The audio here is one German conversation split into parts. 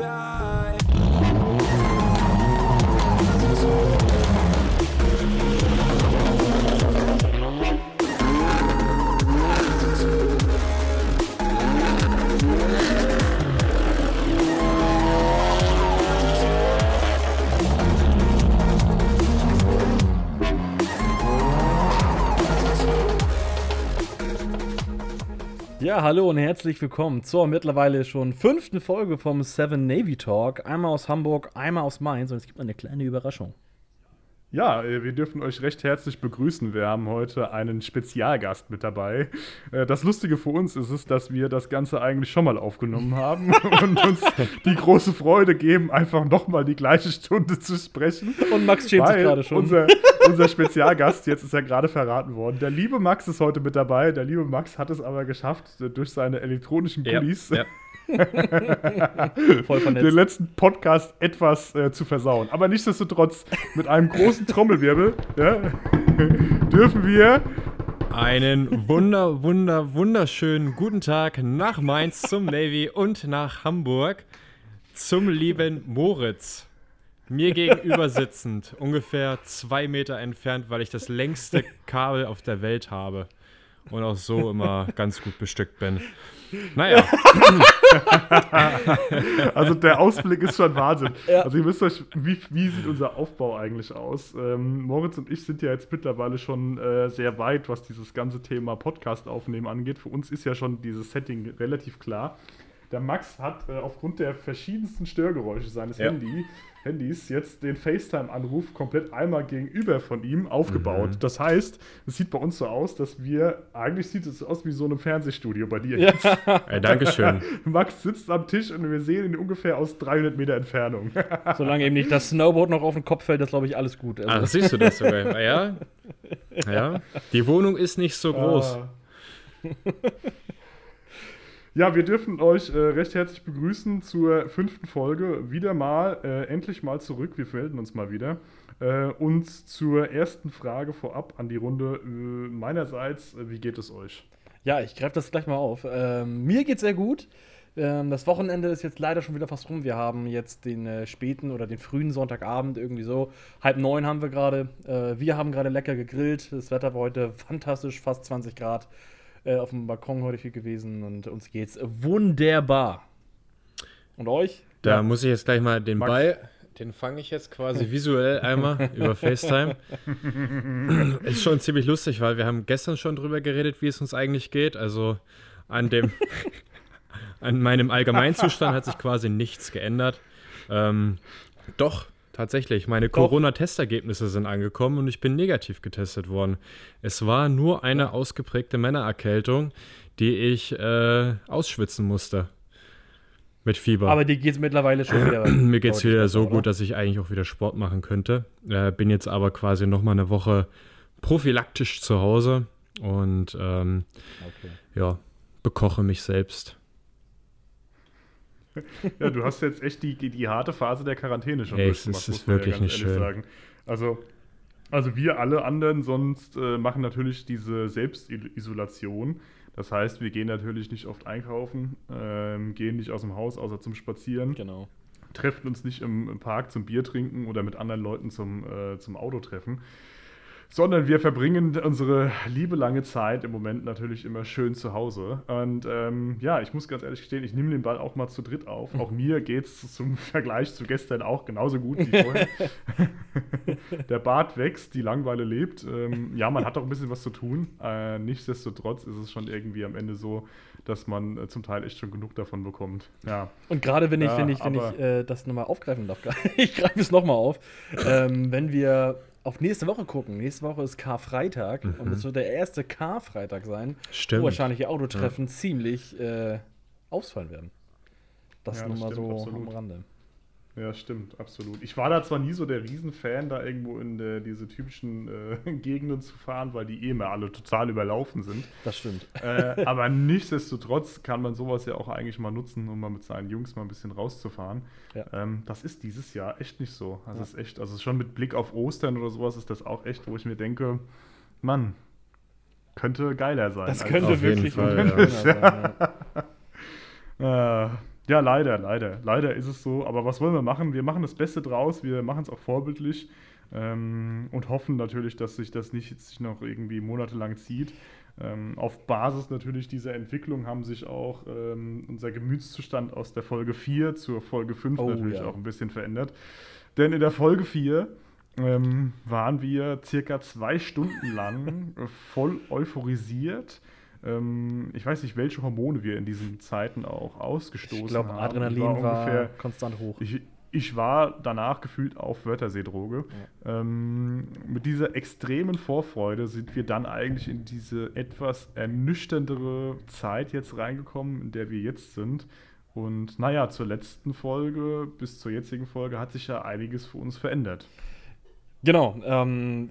about Ja, hallo und herzlich willkommen zur mittlerweile schon fünften Folge vom Seven Navy Talk. Einmal aus Hamburg, einmal aus Mainz und es gibt eine kleine Überraschung. Ja, äh, wir dürfen euch recht herzlich begrüßen. Wir haben heute einen Spezialgast mit dabei. Äh, Das Lustige für uns ist es, dass wir das Ganze eigentlich schon mal aufgenommen haben und uns die große Freude geben, einfach nochmal die gleiche Stunde zu sprechen. Und Max schämt sich gerade schon. Unser, unser Spezialgast, jetzt ist er gerade verraten worden. Der liebe Max ist heute mit dabei. Der liebe Max hat es aber geschafft, durch seine elektronischen Goodies ja. Voll den letzten Podcast etwas äh, zu versauen. Aber nichtsdestotrotz, mit einem großen Trommelwirbel ja, dürfen wir Einen wunder, wunder, wunderschönen guten Tag nach Mainz zum Navy und nach Hamburg zum lieben Moritz. Mir gegenüber sitzend, ungefähr zwei Meter entfernt, weil ich das längste Kabel auf der Welt habe und auch so immer ganz gut bestückt bin. Naja, Also der Ausblick ist schon Wahnsinn. Also ihr wisst euch, wie, wie sieht unser Aufbau eigentlich aus? Ähm, Moritz und ich sind ja jetzt mittlerweile schon äh, sehr weit, was dieses ganze Thema Podcast aufnehmen angeht. Für uns ist ja schon dieses Setting relativ klar. Der Max hat äh, aufgrund der verschiedensten Störgeräusche seines Ja. Handy, Handys jetzt den FaceTime-Anruf komplett einmal gegenüber von ihm aufgebaut. Das heißt, es sieht bei uns so aus, dass wir, eigentlich sieht es aus wie so einem Fernsehstudio bei dir jetzt. äh, Dankeschön. Max sitzt am Tisch und wir sehen ihn ungefähr aus 300 Meter Entfernung. Solange eben nicht das Snowboard noch auf den Kopf fällt, ist glaube ich alles gut. Also, Ach, siehst du das sogar? Ja, ja. Die Wohnung ist nicht so groß. Ah. Ja, wir dürfen euch äh, recht herzlich begrüßen zur fünften Folge. Wieder mal, äh, endlich mal zurück. Wir melden uns mal wieder. Äh, und zur ersten Frage vorab an die Runde. Äh, meinerseits, äh, wie geht es euch? Ja, ich greife das gleich mal auf. Ähm, mir geht's sehr gut. Ähm, das Wochenende ist jetzt leider schon wieder fast rum. Wir haben jetzt den äh, späten oder den frühen Sonntagabend irgendwie so. Halb neun haben wir gerade. Wir haben gerade lecker gegrillt. Das Wetter war heute fantastisch, fast 20 Grad. Äh, auf dem Balkon heute viel gewesen und uns geht's wunderbar. Und euch? Da Ja. muss ich jetzt gleich mal den Max. Ball, den fange ich jetzt quasi visuell einmal über FaceTime. Ist schon ziemlich lustig, weil wir haben gestern schon drüber geredet, wie es uns eigentlich geht. Also an dem, an meinem Allgemeinzustand hat sich quasi nichts geändert. Ähm, doch, tatsächlich, meine Corona-Testergebnisse sind angekommen und ich bin negativ getestet worden. Es war nur eine ausgeprägte Männererkältung, die ich äh, ausschwitzen musste. Mit Fieber. Aber dir geht's mittlerweile schon wieder. Mir geht es wieder so oder? gut, dass ich eigentlich auch wieder Sport machen könnte. Äh, bin jetzt aber quasi noch mal eine Woche prophylaktisch zu Hause und ähm, Okay. ja, bekoche mich selbst. Ja, du hast jetzt echt die, die, harte Phase der Quarantäne schon Ey, es durchgemacht, ist- muss ist wirklich ganz nicht ehrlich schön. Sagen. Also, also wir alle anderen sonst äh, machen natürlich diese Selbstisolation. Das heißt, wir gehen natürlich nicht oft einkaufen, ähm, gehen nicht aus dem Haus, außer zum Spazieren, Genau. treffen uns nicht im, im Park zum Bier trinken oder mit anderen Leuten zum, äh, zum Autotreffen, sondern wir verbringen unsere liebe lange Zeit im Moment natürlich immer schön zu Hause. Und ähm, ja, ich muss ganz ehrlich gestehen, ich nehme den Ball auch mal zu dritt auf. Auch mir geht es zum Vergleich zu gestern auch genauso gut wie vorher. Der Bart wächst, die Langweile lebt. Ähm, ja, man hat auch ein bisschen was zu tun. Äh, nichtsdestotrotz ist es schon irgendwie am Ende so, dass man äh, zum Teil echt schon genug davon bekommt. Ja. Und gerade wenn ich, wenn ich, wenn ich äh, das nochmal aufgreifen darf, ich greife es nochmal auf. ähm, wenn wir auf nächste Woche gucken, nächste Woche ist Karfreitag und es wird der erste Karfreitag sein, Stimmt. wo wahrscheinlich die Autotreffen ziemlich äh, ausfallen werden. Das Ja, nur das mal stimmt, so absolut. am Rande. Ja, stimmt, absolut. Ich war da zwar nie so der Riesenfan, da irgendwo in der, diese typischen äh, Gegenden zu fahren, weil die eh immer alle total überlaufen sind. Das stimmt. äh, aber nichtsdestotrotz kann man sowas ja auch eigentlich mal nutzen, um mal mit seinen Jungs mal ein bisschen rauszufahren. Ja. Ähm, das ist dieses Jahr echt nicht so. Das ist echt, also schon mit Blick auf Ostern oder sowas ist das auch echt, wo ich mir denke, Mann, könnte geiler sein. Das könnte wirklich Fall, ja. Gewinner sein. Ja. Äh, Ja, leider, leider. Leider ist es so. Aber was wollen wir machen? Wir machen das Beste draus. Wir machen es auch vorbildlich ähm, und hoffen natürlich, dass sich das nicht jetzt noch irgendwie monatelang zieht. Ähm, auf Basis natürlich dieser Entwicklung haben sich auch ähm, unser Gemütszustand aus der Folge 4 zur Folge 5 oh, natürlich ja. auch ein bisschen verändert. Denn in der Folge 4 ähm, waren wir circa zwei Stunden lang voll euphorisiert. Ähm, ich weiß nicht, welche Hormone wir in diesen Zeiten auch ausgestoßen ich glaub, haben. Adrenalin war, war ungefähr, konstant hoch. Ich, ich war danach gefühlt auf Wörterseedroge. Ja. Ähm, mit dieser extremen Vorfreude sind wir dann eigentlich in diese etwas ernüchterndere Zeit jetzt reingekommen, in der wir jetzt sind. Und naja, zur letzten Folge bis zur jetzigen Folge hat sich ja einiges für uns verändert. Genau. Ähm,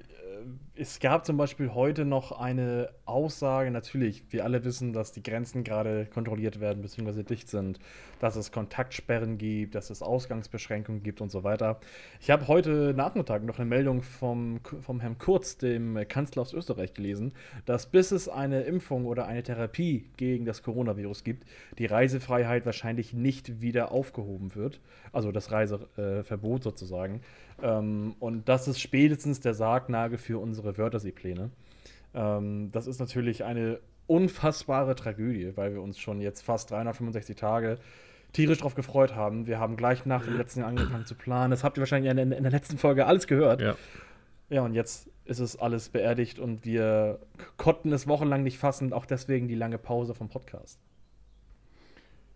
es gab zum Beispiel heute noch eine Aussage, natürlich, wir alle wissen, dass die Grenzen gerade kontrolliert werden bzw. dicht sind, dass es Kontaktsperren gibt, dass es Ausgangsbeschränkungen gibt und so weiter. Ich habe heute Nachmittag noch eine Meldung vom, vom Herrn Kurz, dem Kanzler aus Österreich, gelesen, dass bis es eine Impfung oder eine Therapie gegen das Coronavirus gibt, die Reisefreiheit wahrscheinlich nicht wieder aufgehoben wird. Also das Reiseverbot sozusagen. Ähm, und das ist spätestens der Sargnagel für unsere Wörterseepläne. Ähm, das ist natürlich eine unfassbare Tragödie, weil wir uns schon jetzt fast 365 Tage tierisch darauf gefreut haben. Wir haben gleich nach dem letzten Jahr angefangen zu planen. Das habt ihr wahrscheinlich in, in, in der letzten Folge alles gehört. Ja. Ja, und jetzt ist es alles beerdigt und wir konnten es wochenlang nicht fassen, auch deswegen die lange Pause vom Podcast.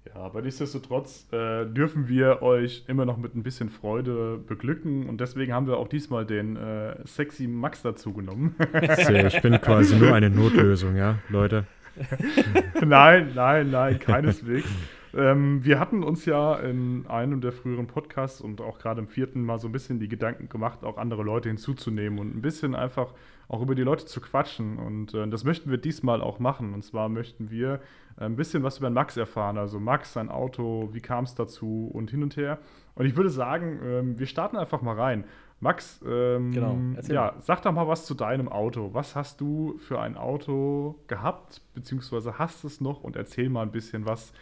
Ja, aber nichtsdestotrotz äh, dürfen wir euch immer noch mit ein bisschen Freude beglücken und deswegen haben wir auch diesmal den äh, sexy Max dazu genommen. ich bin quasi nur eine Notlösung, ja, Leute. nein, nein, nein, keineswegs. Ähm, wir hatten uns ja in einem der früheren Podcasts und auch gerade im vierten mal so ein bisschen die Gedanken gemacht, auch andere Leute hinzuzunehmen und ein bisschen einfach auch über die Leute zu quatschen. Und äh, das möchten wir diesmal auch machen. Und zwar möchten wir äh, ein bisschen was über Max erfahren. Also Max, sein Auto, wie kam es dazu und hin und her. Und ich würde sagen, ähm, wir starten einfach mal rein. Max, ähm, genau. ja, sag doch mal was zu deinem Auto. Was hast du für ein Auto gehabt, beziehungsweise hast es noch und erzähl mal ein bisschen was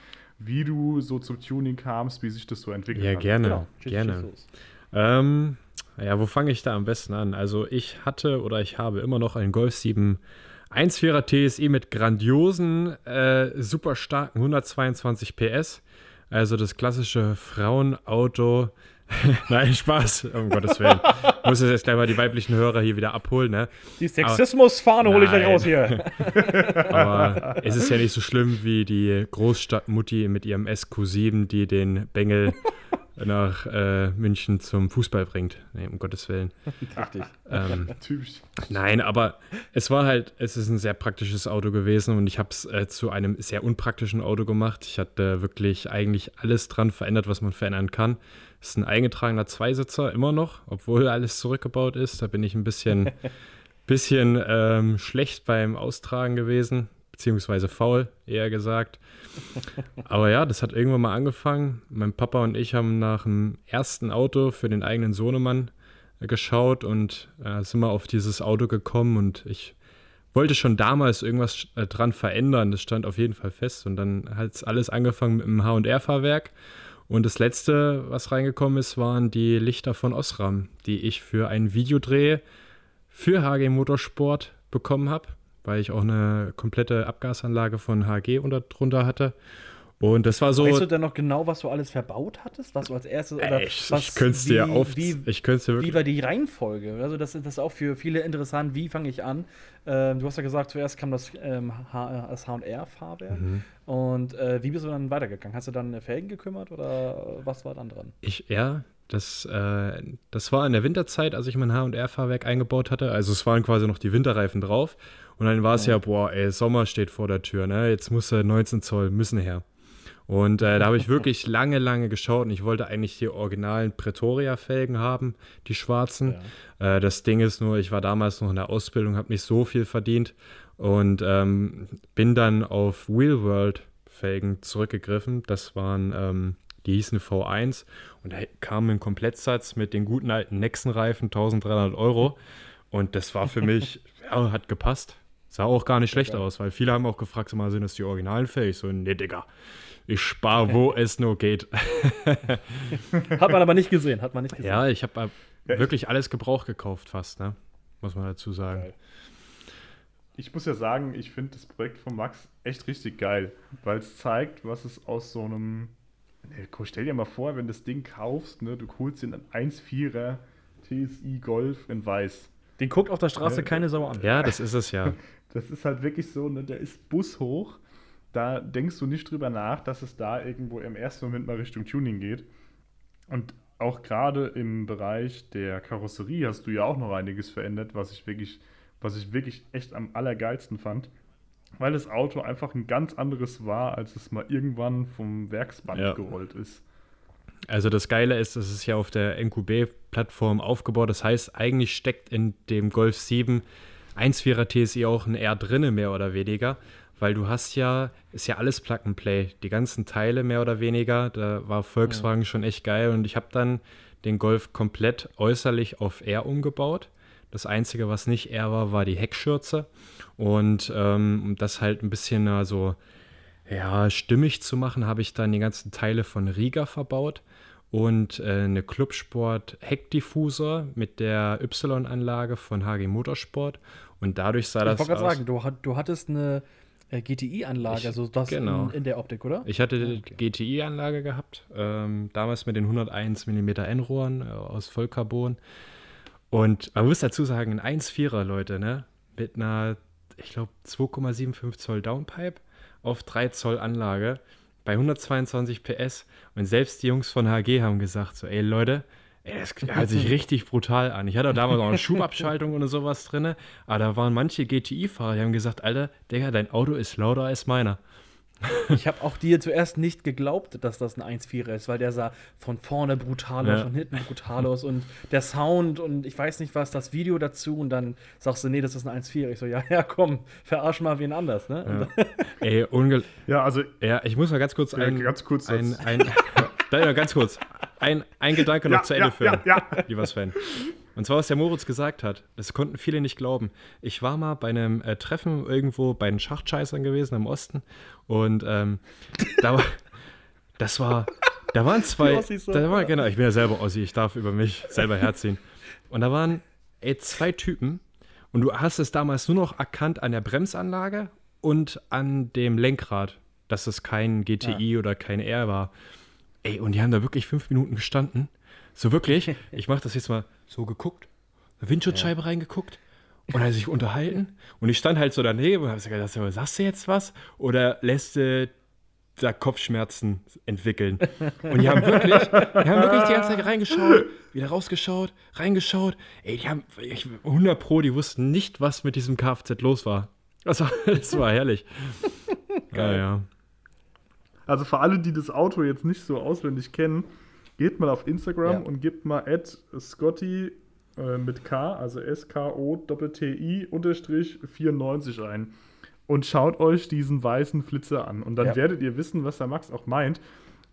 wie du so zum Tuning kamst, wie sich das so entwickelt ja, hat. Ja, gerne, genau. gerne. Ähm, ja, wo fange ich da am besten an? Also ich hatte oder ich habe immer noch einen Golf 7 1.4er TSI mit grandiosen, äh, super starken 122 PS. Also das klassische Frauenauto. Nein, Spaß, um Gottes Willen. Ich muss jetzt gleich mal die weiblichen Hörer hier wieder abholen. Ne? Die Sexismusfahne hole ich gleich raus hier. Aber es ist ja nicht so schlimm wie die Großstadtmutti mit ihrem SQ7, die den Bengel nach äh, München zum Fußball bringt. Nee, um Gottes Willen. Richtig. Ähm, Typisch. Nein, aber es war halt, es ist ein sehr praktisches Auto gewesen und ich habe es äh, zu einem sehr unpraktischen Auto gemacht. Ich hatte wirklich eigentlich alles dran verändert, was man verändern kann. Ist ein eingetragener Zweisitzer immer noch, obwohl alles zurückgebaut ist. Da bin ich ein bisschen, bisschen ähm, schlecht beim Austragen gewesen beziehungsweise faul, eher gesagt. Aber ja, das hat irgendwann mal angefangen. Mein Papa und ich haben nach dem ersten Auto für den eigenen Sohnemann äh, geschaut und äh, sind mal auf dieses Auto gekommen und ich wollte schon damals irgendwas äh, dran verändern. Das stand auf jeden Fall fest und dann hat es alles angefangen mit dem H&R-Fahrwerk. Und das letzte, was reingekommen ist, waren die Lichter von Osram, die ich für einen Videodreh für HG Motorsport bekommen habe weil ich auch eine komplette Abgasanlage von HG unter, drunter hatte. Und das war so. Weißt du denn noch genau, was du alles verbaut hattest? Was du als erstes oder ich, was, ich könnte es dir auf. Wie, ich könnte dir wirklich. Wie war die Reihenfolge? Also, das, das ist auch für viele interessant. Wie fange ich an? Ähm, du hast ja gesagt, zuerst kam das, ähm, das HR-Fahrwerk. Mhm. Und äh, wie bist du dann weitergegangen? Hast du dann Felgen gekümmert oder was war dann dran? Ich, ja, das, äh, das war in der Winterzeit, als ich mein HR-Fahrwerk eingebaut hatte. Also, es waren quasi noch die Winterreifen drauf. Und dann war es ja. ja, boah, ey, Sommer steht vor der Tür, ne? Jetzt muss 19 Zoll müssen her. Und äh, da habe ich wirklich lange, lange geschaut und ich wollte eigentlich die originalen Pretoria-Felgen haben, die schwarzen. Ja. Äh, das Ding ist nur, ich war damals noch in der Ausbildung, habe nicht so viel verdient und ähm, bin dann auf Wheelworld-Felgen zurückgegriffen. Das waren, ähm, die hießen V1 und da kam ein Komplettsatz mit den guten alten Nexen-Reifen, 1300 Euro. Und das war für mich, ja, hat gepasst. Sah auch gar nicht schlecht aus, weil viele haben auch gefragt, so mal, sind das die originalen? Ich so, nee, Digga, ich spare, wo es nur geht. Hat man aber nicht gesehen, hat man nicht gesehen. ja, ich habe Ja, wirklich alles Gebrauch gekauft fast, ne? Muss man dazu sagen. Geil. Ich muss ja sagen, ich finde das Projekt von Max echt richtig geil, weil es zeigt, was es aus so einem. Ne, guck, stell dir mal vor, wenn du das Ding kaufst, ne, du holst den 1,4er TSI Golf in weiß. Den guckt auf der Straße Ja. keine Sau an. Ja, das ist es ja. Das ist halt wirklich so, ne, der ist bushoch. Da denkst du nicht drüber nach, dass es da irgendwo im ersten Moment mal Richtung Tuning geht. Und auch gerade im Bereich der Karosserie hast du ja auch noch einiges verändert, was ich wirklich, was ich wirklich echt am allergeilsten fand. Weil das Auto einfach ein ganz anderes war, als es mal irgendwann vom Werksband Ja. gerollt ist. Also das Geile ist, es ist ja auf der NQB-Plattform aufgebaut. Das heißt, eigentlich steckt in dem Golf 7 1.4er TSI auch ein R drinne, mehr oder weniger. Weil du hast ja, ist ja alles Plug and Play. Die ganzen Teile mehr oder weniger. Da war Volkswagen schon echt geil. Und ich habe dann den Golf komplett äußerlich auf R umgebaut. Das Einzige, was nicht R war, war die Heckschürze. Und ähm, um das halt ein bisschen also, ja, stimmig zu machen, habe ich dann die ganzen Teile von Riga verbaut und äh, eine Clubsport Heckdiffusor mit der Y-Anlage von HG Motorsport. Und dadurch sah Ich das wollte gerade sagen, du, du hattest eine äh, GTI-Anlage, Ich- also das genau. in, in der Optik, oder? Ich hatte die Okay. GTI-Anlage gehabt, ähm, damals mit den 101 mm N-Rohren äh, aus Vollcarbon. Und man muss dazu sagen, ein 1,4er, Leute, ne? Mit einer, ich glaube, 2,75 Zoll Downpipe auf 3 Zoll Anlage bei 122 PS. Und selbst die Jungs von HG haben gesagt: so, ey Leute, ey, das hört sich richtig brutal an. Ich hatte damals auch eine Schubabschaltung oder sowas drin, aber da waren manche GTI-Fahrer, die haben gesagt: Alter, Digga, dein Auto ist lauter als meiner. Ich habe auch dir zuerst nicht geglaubt, dass das ein 1.4er ist, weil der sah von vorne brutal aus, Ja. von hinten brutal aus und der Sound und ich weiß nicht was, das Video dazu und dann sagst du, nee, das ist ein 1.4er. Ich so, ja, ja, komm, verarsch mal wen anders, ne? Ja. Ey, unge Ja, also Ja, ich muss mal ganz kurz Ja, ein, ganz kurz ein, das- ein, ja, ganz kurz, ein, ein Gedanke noch Ja, zu Ende ja, führen, ja, lieber Sven. Und zwar, was der Moritz gesagt hat, das konnten viele nicht glauben. Ich war mal bei einem äh, Treffen irgendwo bei den Schachtscheißern gewesen im Osten und ähm, da war, das war, da waren zwei, da war, genau, ich bin ja selber Ossi, ich darf über mich selber herziehen. Und da waren, ey, zwei Typen und du hast es damals nur noch erkannt an der Bremsanlage und an dem Lenkrad, dass es kein GTI oder kein R war. Ey, und die haben da wirklich fünf Minuten gestanden. So wirklich, ich mache das jetzt mal so geguckt, eine Windschutzscheibe reingeguckt und dann sich unterhalten. Und ich stand halt so daneben und habe gesagt, "Sag mal, sagst du jetzt was? Oder lässt du da Kopfschmerzen entwickeln? Und die haben wirklich, die haben wirklich die ganze Zeit reingeschaut, wieder rausgeschaut, reingeschaut. Ey, die haben ich, 100 Pro, die wussten nicht, was mit diesem Kfz los war. Das war, das war herrlich. Ja, ja. Also für alle, die das Auto jetzt nicht so auswendig kennen, geht mal auf Instagram Ja. und gebt mal at Scotty äh, mit K, also S-K-O-T-I unterstrich 94 ein. Und schaut euch diesen weißen Flitzer an. Und dann Ja. werdet ihr wissen, was der Max auch meint,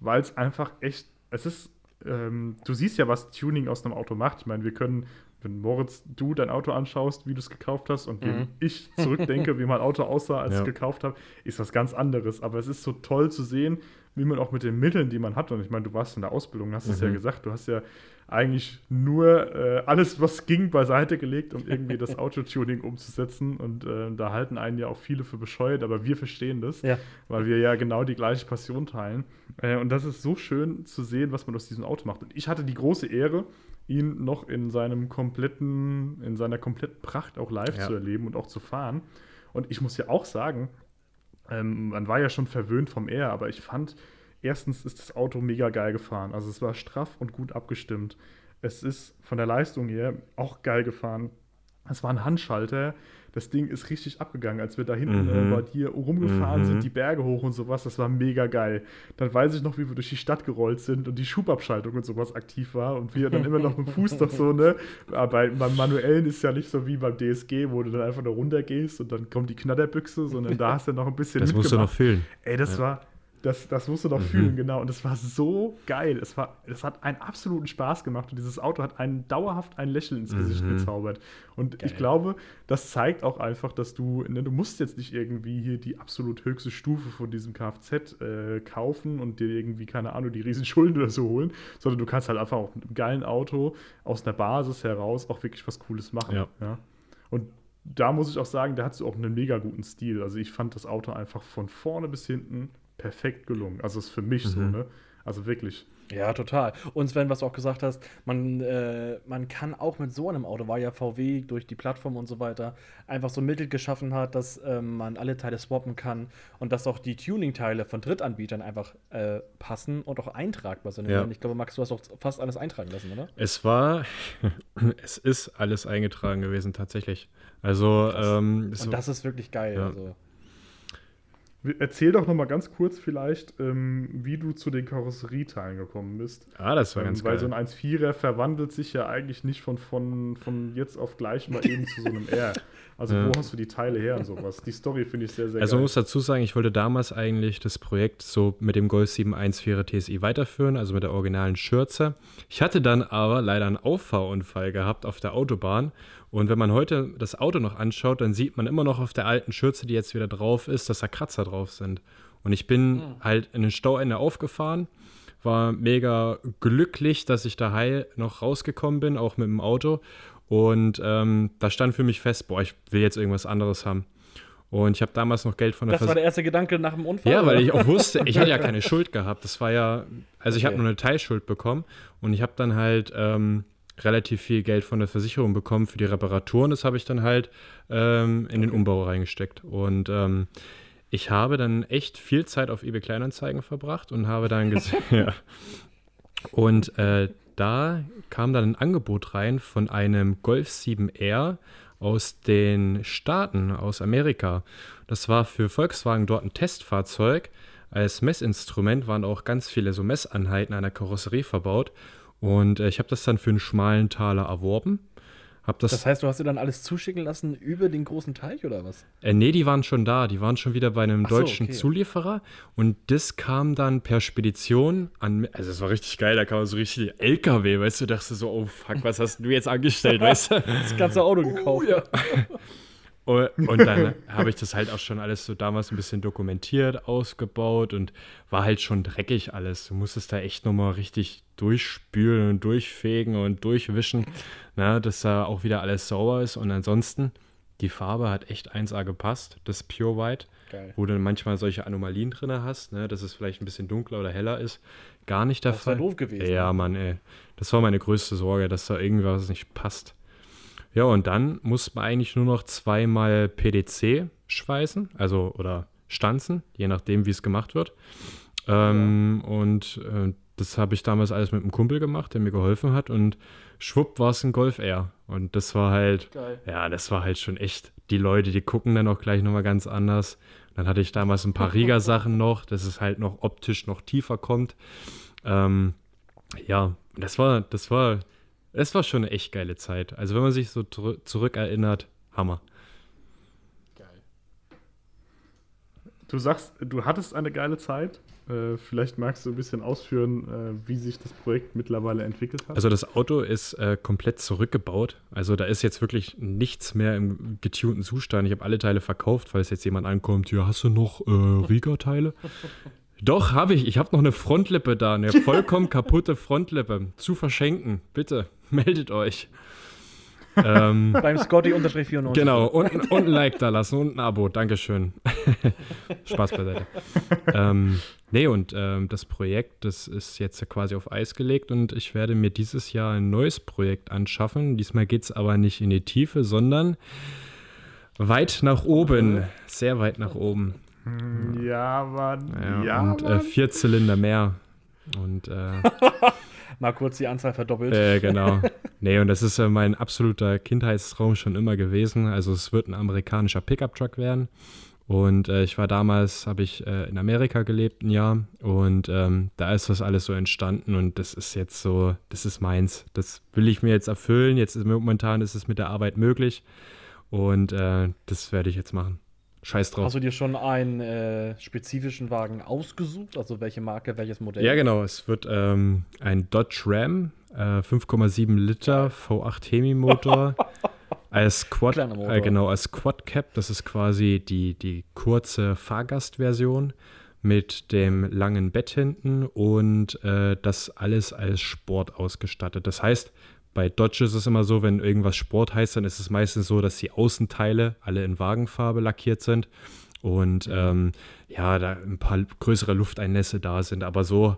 weil es einfach echt, es ist, ähm, du siehst ja, was Tuning aus einem Auto macht. Ich meine, wir können, wenn Moritz, du dein Auto anschaust, wie du es gekauft hast und wenn Mhm. ich zurückdenke, wie mein Auto aussah, als ich Ja. es gekauft habe, ist was ganz anderes. Aber es ist so toll zu sehen, wie man auch mit den Mitteln, die man hat, und ich meine, du warst in der Ausbildung, hast es ja Mhm. gesagt, du hast ja eigentlich nur äh, alles, was ging, beiseite gelegt, um irgendwie das Autotuning umzusetzen. Und äh, da halten einen ja auch viele für bescheuert, aber wir verstehen das, Ja. weil wir ja genau die gleiche Passion teilen. Äh, und das ist so schön zu sehen, was man aus diesem Auto macht. Und ich hatte die große Ehre, ihn noch in seinem kompletten, in seiner kompletten Pracht auch live Ja. zu erleben und auch zu fahren. Und ich muss ja auch sagen, ähm, man war ja schon verwöhnt vom R, aber ich fand, erstens ist das Auto mega geil gefahren. Also es war straff und gut abgestimmt. Es ist von der Leistung her auch geil gefahren. Es war ein Handschalter. Das Ding ist richtig abgegangen, als wir da hinten Mhm. äh, bei dir rumgefahren Mhm. sind, die Berge hoch und sowas. Das war mega geil. Dann weiß ich noch, wie wir durch die Stadt gerollt sind und die Schubabschaltung und sowas aktiv war und wir dann immer noch mit dem Fuß doch so, ne? Aber bei, beim Manuellen ist ja nicht so wie beim DSG, wo du dann einfach nur runtergehst und dann kommt die Knatterbüchse, sondern da hast du noch ein bisschen Das musst du noch füllen. Ey, das Ja. war Das, das musst du doch mhm. fühlen, genau. Und es war so geil. Es, war, es hat einen absoluten Spaß gemacht und dieses Auto hat einen dauerhaft ein Lächeln ins Gesicht mhm. gezaubert. Und geil. ich glaube, das zeigt auch einfach, dass du, ne, du musst jetzt nicht irgendwie hier die absolut höchste Stufe von diesem Kfz äh, kaufen und dir irgendwie, keine Ahnung, die Riesenschulden oder so holen, sondern du kannst halt einfach auch mit einem geilen Auto aus der Basis heraus auch wirklich was Cooles machen. Ja. ja? Und da muss ich auch sagen, da hat du auch einen mega guten Stil. Also ich fand das Auto einfach von vorne bis hinten perfekt gelungen. Also ist für mich mhm. so, ne? Also wirklich. Ja, total. Und Sven, was du auch gesagt hast, man, äh, man kann auch mit so einem Auto, weil ja VW durch die Plattform und so weiter einfach so Mittel geschaffen hat, dass äh, man alle Teile swappen kann und dass auch die Tuning-Teile von Drittanbietern einfach äh, passen und auch eintragbar sind. Ja. Ich glaube, Max, du hast auch fast alles eintragen lassen, oder? Es war, es ist alles eingetragen gewesen, tatsächlich. Also, ähm, und das ist wirklich geil. Ja. Also. Erzähl doch noch mal ganz kurz vielleicht, ähm, wie du zu den Karosserieteilen gekommen bist. Ah, das war ähm, ganz weil geil. Weil so ein 1.4er verwandelt sich ja eigentlich nicht von, von, von jetzt auf gleich mal eben zu so einem R. Also ja. wo hast du die Teile her und sowas? Die Story finde ich sehr, sehr Also geil. man muss dazu sagen, ich wollte damals eigentlich das Projekt so mit dem Golf 714er TSI weiterführen, also mit der originalen Schürze. Ich hatte dann aber leider einen Auffahrunfall gehabt auf der Autobahn und wenn man heute das Auto noch anschaut, dann sieht man immer noch auf der alten Schürze, die jetzt wieder drauf ist, dass da Kratzer drauf sind. Und ich bin mhm. halt in den Stauende aufgefahren, war mega glücklich, dass ich da heil noch rausgekommen bin, auch mit dem Auto. Und ähm, da stand für mich fest, boah, ich will jetzt irgendwas anderes haben. Und ich habe damals noch Geld von der Das Vers war der erste Gedanke nach dem Unfall? Ja, weil ich auch wusste, ich hatte ja keine Schuld gehabt. Das war ja, also okay. ich habe nur eine Teilschuld bekommen und ich habe dann halt ähm, relativ viel Geld von der Versicherung bekommen für die Reparaturen. Das habe ich dann halt ähm, in den Umbau reingesteckt. Und ähm, ich habe dann echt viel Zeit auf eBay Kleinanzeigen verbracht und habe dann gesehen, ja. Und äh, da kam dann ein Angebot rein von einem Golf 7R aus den Staaten, aus Amerika. Das war für Volkswagen dort ein Testfahrzeug. Als Messinstrument waren auch ganz viele so Messeinheiten einer Karosserie verbaut. Und äh, ich habe das dann für einen schmalen Taler erworben. Hab das, das heißt, du hast dir dann alles zuschicken lassen über den großen Teich oder was? Äh, nee, die waren schon da. Die waren schon wieder bei einem Ach deutschen so, okay. Zulieferer. Und das kam dann per Spedition an. Also, es war richtig geil. Da kam so richtig LKW, weißt du? Dachte so, oh fuck, was hast du jetzt angestellt, weißt du? Das ganze Auto gekauft. Oh, ja. Und dann habe ich das halt auch schon alles so damals ein bisschen dokumentiert, ausgebaut und war halt schon dreckig alles. Du musstest da echt nochmal richtig durchspülen und durchfegen und durchwischen, na, ne, dass da auch wieder alles sauber ist. Und ansonsten, die Farbe hat echt 1A gepasst, das Pure White, Geil. wo du manchmal solche Anomalien drin hast, ne, dass es vielleicht ein bisschen dunkler oder heller ist. Gar nicht der das Fall. Das war doof gewesen. Ja, Mann, ey. Das war meine größte Sorge, dass da irgendwas nicht passt. Ja, und dann muss man eigentlich nur noch zweimal PDC schweißen, also oder stanzen, je nachdem, wie es gemacht wird. Ähm, ja. Und äh, das habe ich damals alles mit einem Kumpel gemacht, der mir geholfen hat. Und schwupp war es ein Golf Air. Und das war halt, Geil. ja, das war halt schon echt. Die Leute, die gucken dann auch gleich nochmal ganz anders. Dann hatte ich damals ein paar Riga-Sachen noch, dass es halt noch optisch noch tiefer kommt. Ähm, ja, das war, das war es war schon eine echt geile Zeit. Also wenn man sich so zurückerinnert, Hammer. Geil. Du sagst, du hattest eine geile Zeit. Äh, vielleicht magst du ein bisschen ausführen, äh, wie sich das Projekt mittlerweile entwickelt hat. Also das Auto ist äh, komplett zurückgebaut. Also da ist jetzt wirklich nichts mehr im getunten Zustand. Ich habe alle Teile verkauft, falls jetzt jemand ankommt. Ja, hast du noch äh, Riga-Teile? Doch, habe ich. Ich habe noch eine Frontlippe da, eine vollkommen kaputte Frontlippe zu verschenken. Bitte, meldet euch. ähm, Beim Scotty-94. Genau, und, und ein Like da lassen und ein Abo. Dankeschön. Spaß beiseite. ähm, nee, und ähm, das Projekt, das ist jetzt quasi auf Eis gelegt und ich werde mir dieses Jahr ein neues Projekt anschaffen. Diesmal geht es aber nicht in die Tiefe, sondern weit nach oben. Sehr weit nach oben. Ja, Mann. Ja, ja und äh, vier Zylinder mehr. Und äh, mal kurz die Anzahl verdoppelt. Äh, genau. Nee, und das ist äh, mein absoluter Kindheitstraum schon immer gewesen. Also es wird ein amerikanischer Pickup-Truck werden. Und äh, ich war damals, habe ich äh, in Amerika gelebt ein Jahr und ähm, da ist das alles so entstanden und das ist jetzt so, das ist meins. Das will ich mir jetzt erfüllen. Jetzt ist momentan ist es mit der Arbeit möglich und äh, das werde ich jetzt machen. Scheiß drauf. Hast du dir schon einen äh, spezifischen Wagen ausgesucht? Also welche Marke, welches Modell? Ja, genau. Es wird ähm, ein Dodge Ram, äh, 5,7 Liter V8 Hemi-Motor. als Quad, Motor. äh, genau, als Quad Cap. Das ist quasi die, die kurze Fahrgastversion mit dem langen Bett hinten und äh, das alles als Sport ausgestattet. Das heißt, bei Dodge ist es immer so, wenn irgendwas Sport heißt, dann ist es meistens so, dass die Außenteile alle in Wagenfarbe lackiert sind und ähm, ja, da ein paar größere Lufteinlässe da sind, aber so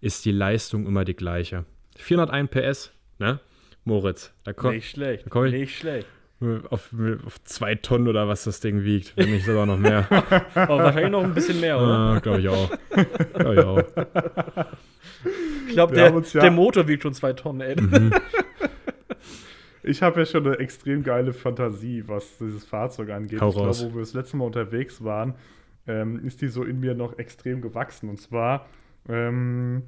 ist die Leistung immer die gleiche. 401 PS, ne? Moritz, da kommt Nicht schlecht. komm ich- Nicht schlecht. auf, auf zwei Tonnen oder was das Ding wiegt, wenn nicht sogar noch mehr. Aber wahrscheinlich noch ein bisschen mehr, oder? ah, Glaube ich auch. Glaube ich auch. Ich glaube, der, ja- der Motor wiegt schon zwei Tonnen, ey. Mhm. Ich habe ja schon eine extrem geile Fantasie, was dieses Fahrzeug angeht. Hau ich glaube, wo wir das letzte Mal unterwegs waren, ähm, ist die so in mir noch extrem gewachsen. Und zwar, ähm,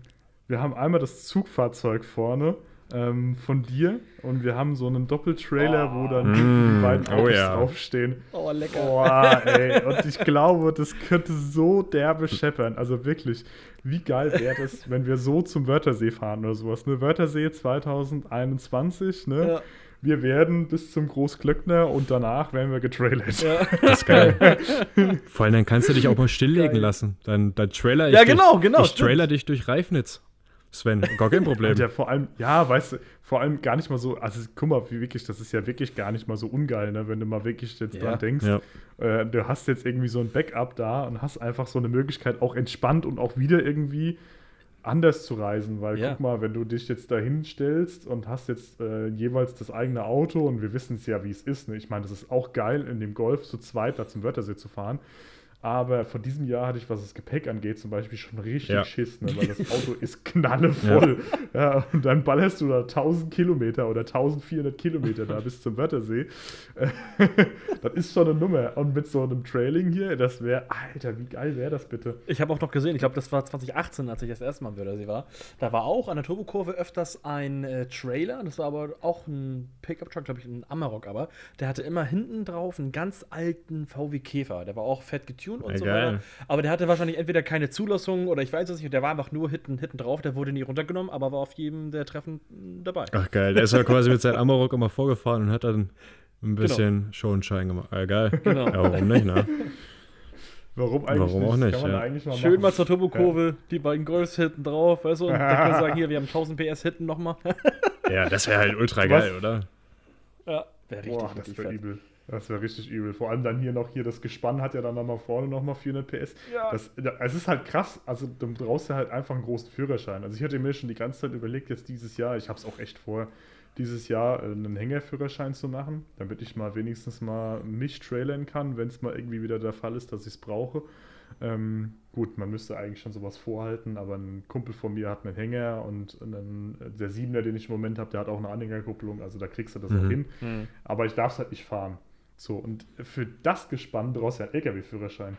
wir haben einmal das Zugfahrzeug vorne ähm, von dir und wir haben so einen Doppeltrailer, wo dann Mm, die beiden oh Autos ja. draufstehen. Oh, lecker. Boah, ey. Und ich glaube, das könnte so derbe scheppern. Also wirklich, wie geil wäre das, wenn wir so zum Wörthersee fahren oder sowas. Ne? Wörthersee 2021, ne? Ja. Wir werden bis zum Großglöckner und danach werden wir getrailert. Ja. Das ist geil. Vor allem, dann kannst du dich auch mal stilllegen Geil. lassen. Dann, dann trailer ich Ja, genau, genau, Ich stimmt. trailer dich durch Reifnitz. Sven, gar kein Problem. Ja, vor allem, ja, weißt du, vor allem gar nicht mal so, also guck mal, wie wirklich, das ist ja wirklich gar nicht mal so ungeil, ne, wenn du mal wirklich jetzt Ja. dran denkst. Ja. Äh, du hast jetzt irgendwie so ein Backup da und hast einfach so eine Möglichkeit, auch entspannt und auch wieder irgendwie anders zu reisen, weil Ja. guck mal, wenn du dich jetzt dahin stellst und hast jetzt äh, jeweils das eigene Auto und wir wissen es ja, wie es ist. Ne? Ich meine, das ist auch geil, in dem Golf zu zweit da zum Wörthersee zu fahren. Aber von diesem Jahr hatte ich, was das Gepäck angeht, zum Beispiel schon richtig Ja. Schiss, ne? weil das Auto ist knallevoll. Ja. und dann ballerst du da 1000 Kilometer oder 1400 Kilometer da bis zum Wörthersee. das ist schon eine Nummer. Und mit so einem Trailing hier, das wäre, Alter, wie geil wäre das bitte? Ich habe auch noch gesehen, ich glaube, das war 2018, als ich das erste Mal am Wörthersee war. Da war auch an der Turbokurve öfters ein äh, Trailer. Das war aber auch ein Pickup-Truck, glaube ich, ein Amarok aber. Der hatte immer hinten drauf einen ganz alten VW Käfer. Der war auch fett getuned und Ja, so weiter. Aber der hatte wahrscheinlich entweder keine Zulassung oder ich weiß es nicht. Der war einfach nur hinten, hinten drauf. Der wurde nie runtergenommen, aber war auf jedem der Treffen dabei. Ach geil, der ist ja quasi mit seinem Amarok immer vorgefahren und hat dann ein bisschen Show und Schein gemacht. Äh, geil. Genau. Ja, warum nicht, ne? Warum eigentlich Warum nicht? auch nicht, Kann man ja. eigentlich mal Schön machen. mal zur Turbokurve, die beiden Golfs hinten drauf, weißt du? Und dann kann man sagen, hier, wir haben 1000 PS hinten nochmal. Ja, das wäre halt ultra Was? geil, oder? ja, wäre richtig, Boah, richtig das wäre fett. übel. Das wäre richtig übel. Vor allem dann hier noch hier das Gespann hat ja dann nochmal vorne nochmal 400 PS. Ja. Das, ja, es ist halt krass. Also du brauchst ja halt einfach einen großen Führerschein. Also ich hatte mir schon die ganze Zeit überlegt, jetzt dieses Jahr, ich habe es auch echt vor, dieses Jahr äh, einen Hängerführerschein zu machen, damit ich mal wenigstens mal mich trailern kann, wenn es mal irgendwie wieder der Fall ist, dass ich es brauche. Ähm, gut, man müsste eigentlich schon sowas vorhalten, aber ein Kumpel von mir hat einen Hänger und einen, der Siebener, den ich im Moment habe, der hat auch eine Anhängerkupplung, also da kriegst du das auch Mhm. hin. Hm. Aber ich darf es halt nicht fahren. So, und für das Gespann brauchst du ja einen LKW-Führerschein.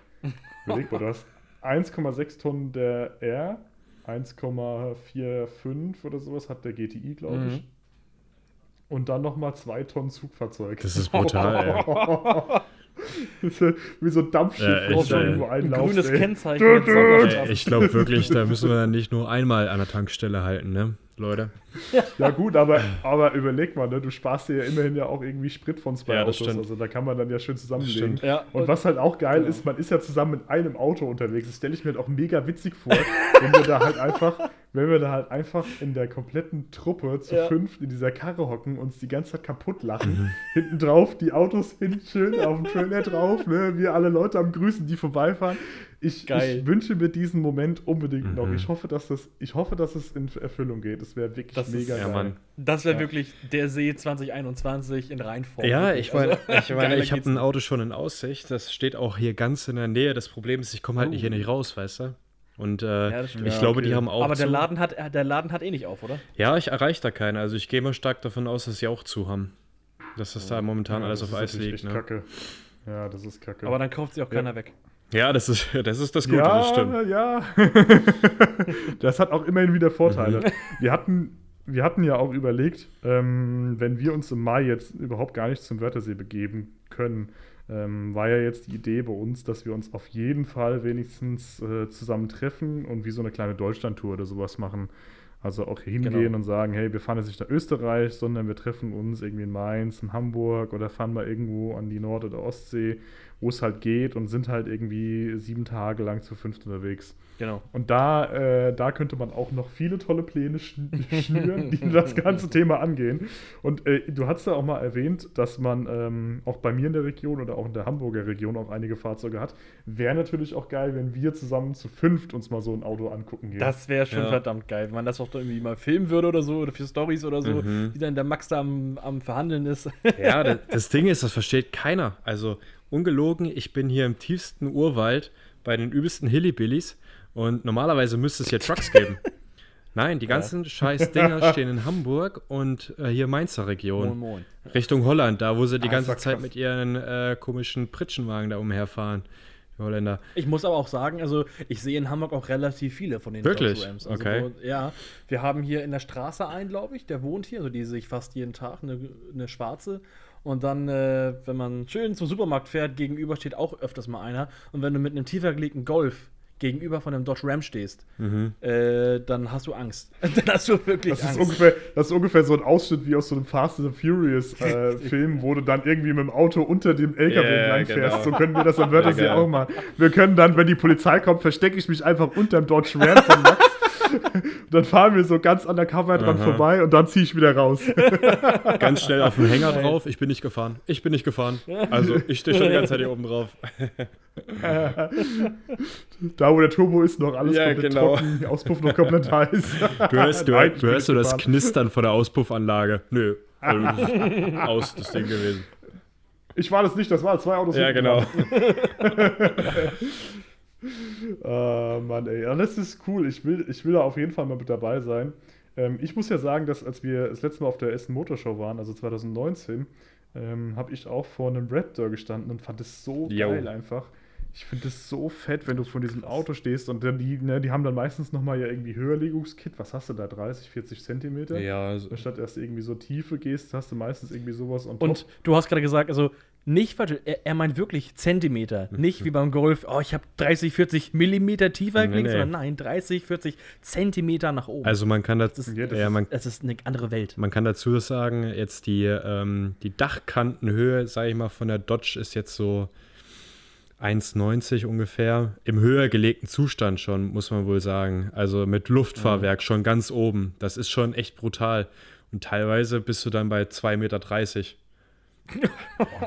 Überleg mal, du hast 1,6 Tonnen der R, 1,45 oder sowas hat der GTI, glaube ich. Mhm. Und dann nochmal 2 Tonnen Zugfahrzeug. Das ist brutal, ey. Wie so ein Dampfschiff, Ja, echt, brauchst du ey. irgendwo Ein einlaufst, grünes ey. Kennzeichen mit Sonderstrafen. Ey, Ich glaube wirklich, da müssen wir dann nicht nur einmal an der Tankstelle halten, ne, Leute? Ja gut, aber, aber überleg mal, ne, du sparst dir ja immerhin ja auch irgendwie Sprit von zwei Ja, das Autos. stimmt. Also da kann man dann ja schön zusammenlegen. Ja, Und was halt auch geil Genau. ist, man ist ja zusammen mit einem Auto unterwegs. Das stelle ich mir halt auch mega witzig vor, wenn wir da halt einfach, wenn wir da halt einfach in der kompletten Truppe zu Ja. fünf in dieser Karre hocken, uns die ganze Zeit kaputt lachen. Hinten drauf die Autos hinten schön auf dem Trailer drauf, ne? Wir alle Leute am Grüßen, die vorbeifahren. Ich, Geil. ich wünsche mir diesen Moment unbedingt noch. Mhm. Ich hoffe, dass das, ich hoffe, dass es in Erfüllung geht. Das wäre wirklich Das ist- mega Ja, geil. Mann. Das wäre Ja. wirklich der See 2021 in Reinform. Ja, ich meine, Also, ich, meine, geiler ich habe ein. Auto schon in Aussicht. Das steht auch hier ganz in der Nähe. Das Problem ist, ich komme halt Oh. nicht hier nicht raus, weißt du? Und äh, Ja, das stimmt. ich Ja, glaube, okay. die haben auch. Aber der. Laden, hat, der Laden hat eh nicht auf, oder? Ja, ich erreiche da keine. Also ich gehe mal stark davon aus, dass sie auch zu haben. Dass das da momentan Ja, alles das auf ist Eis liegt. echt Ne? Kacke. Ja, das ist kacke. Aber dann kauft sie auch Ja. keiner weg. Ja, das ist, das ist das Gute, ja, das stimmt. ja. das hat auch immerhin wieder Vorteile. Mhm. Wir, hatten, wir hatten ja auch überlegt, ähm, wenn wir uns im Mai jetzt überhaupt gar nicht zum Wörthersee begeben können, ähm, war ja jetzt die Idee bei uns, dass wir uns auf jeden Fall wenigstens äh, zusammen treffen und wie so eine kleine Deutschlandtour oder sowas machen. Also auch hingehen Genau. und sagen, hey, wir fahren jetzt nicht nach Österreich, sondern wir treffen uns irgendwie in Mainz, in Hamburg oder fahren mal irgendwo an die Nord- oder Ostsee, wo es halt geht und sind halt irgendwie sieben Tage lang zu fünft unterwegs. Genau. Und da, äh, da könnte man auch noch viele tolle Pläne schn- schnüren, die das ganze Thema angehen. Und äh, du hast ja auch mal erwähnt, dass man ähm, auch bei mir in der Region oder auch in der Hamburger Region auch einige Fahrzeuge hat. Wäre natürlich auch geil, wenn wir zusammen zu fünft uns mal so ein Auto angucken gehen. Das wäre schon Ja. verdammt geil, wenn man das auch irgendwie mal filmen würde oder so, oder für Stories oder so, Mhm. wie dann der Max da am, am Verhandeln ist. Ja, das, das Ding ist, das versteht keiner. Also ungelogen, ich bin hier im tiefsten Urwald bei den übelsten Hillbillies und normalerweise müsste es hier Trucks geben. Nein, die ganzen scheiß Dinger stehen in Hamburg und äh, hier Mainzer Region. Moin, moin. Richtung Holland, da wo sie die Ah, ganze Zeit krass. mit ihren äh, komischen Pritschenwagen da umherfahren. Die Holländer. Ich muss aber auch sagen, also ich sehe in Hamburg auch relativ viele von den Wirklich? Rams. Also, Okay. wo- Ja, wir haben hier in der Straße einen, glaube ich, der wohnt hier, also die sehe ich fast jeden Tag, eine, eine schwarze. Und dann, äh, wenn man schön zum Supermarkt fährt, gegenüber steht auch öfters mal einer. Und wenn du mit einem tiefer gelegten Golf gegenüber von einem Dodge Ram stehst, äh, dann hast du Angst. dann hast du wirklich Das ist, Angst. ungefähr, das ist ungefähr so ein Ausschnitt wie aus so einem Fast and the Furious äh, Film, wo du dann irgendwie mit dem Auto unter dem LKW Ja, entlang fährst. genau. So können wir das am Wörthersee Ja, auch mal. Wir können dann, wenn die Polizei kommt, verstecke ich mich einfach unterm Dodge Ram von Max. Dann fahren wir so ganz undercover dran Aha. vorbei und dann ziehe ich wieder raus. Ganz schnell auf den Hänger drauf. Ich bin nicht gefahren. Ich bin nicht gefahren. Also ich stehe schon die ganze Zeit hier oben drauf. da, wo der Turbo ist, noch alles Ja, komplett genau. trocken, die Auspuff noch komplett heiß. Du hörst, du, Nein, du hörst so das. Knistern von der Auspuffanlage. Nö. Also, aus das Ding gewesen. Ich war das nicht, das waren zwei Autos. Ja, genau. Äh, Mann, ey. Ja, das ist cool. Ich will, ich will da auf jeden Fall mal mit dabei sein. Ähm, ich muss ja sagen, dass als wir das letzte Mal auf der Essen Motorshow waren, also 2019, ähm, habe ich auch vor einem Raptor gestanden und fand es so Jo. geil einfach. Ich finde es so fett, wenn du vor diesem Auto stehst und dann die, ne, die haben dann meistens nochmal ja irgendwie Höherlegungskit. Was hast du da? 30, 40 Zentimeter? Ja, also, Anstatt erst irgendwie so Tiefe gehst, hast du meistens irgendwie sowas on Und du hast gerade gesagt, also nicht falsch, er, er meint wirklich Zentimeter. Nicht wie beim Golf, oh, ich habe 30, 40 Millimeter tiefer Nee, gelegt, nee. sondern nein, 30, 40 Zentimeter nach oben. also man kann das, Ja, das ja, man, es ist eine andere Welt. man kann dazu sagen, jetzt die, ähm, die Dachkantenhöhe, sage ich mal, von der Dodge ist jetzt so 1,90 ungefähr. Im höher gelegten Zustand schon, muss man wohl sagen. Also mit Luftfahrwerk schon ganz oben. Das ist schon echt brutal. Und teilweise bist du dann bei 2,30 Meter.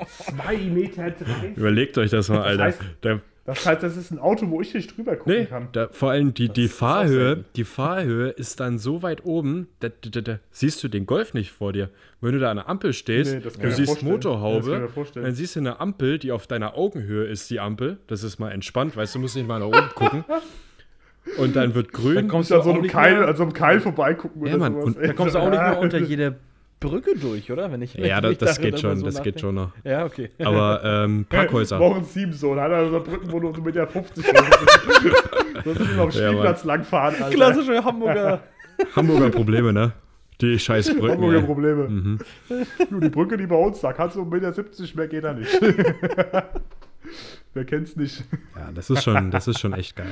2 Meter 30. Überlegt euch das mal, Alter. heißt- da, Das heißt, das ist ein Auto, wo ich nicht drüber gucken Nee, kann. da, vor allem die, die Fahrhöhe, die Fahrhöhe ist dann so weit oben, da, da, da, da siehst du den Golf nicht vor dir. Wenn du da an der Ampel stehst, Nee, das du siehst vorstellen. Das Motorhaube, dann siehst du eine Ampel, die auf deiner Augenhöhe ist, die Ampel. Das ist mal entspannt, weißt du, musst nicht mal nach oben gucken. Und dann wird grün. Dann kommst du an so auch einem nicht Keil, mehr, an so einem Keil vorbeigucken Ja, Mann, und da kommst du auch nicht mehr unter jede Brücke durch, oder? Wenn ich, ja, wenn das, ich das darüber geht schon, so das geht nachdenke. schon noch. Ja, okay. Aber ähm, Parkhäuser. Morgen Simpson hat er so Brücken, wo du mit der 50 so sind wir auf dem Ja, Spielplatz langfahren, Alter. Klassische Hamburger. Hamburger Probleme, ne? Die scheiß Brücken. Hamburger ey. Probleme. Mhm. Du, die Brücke, die bei uns, da kannst du um 1,70 Meter, mehr geht da nicht. Wer kennt's nicht? Ja, das ist schon, das ist schon echt geil.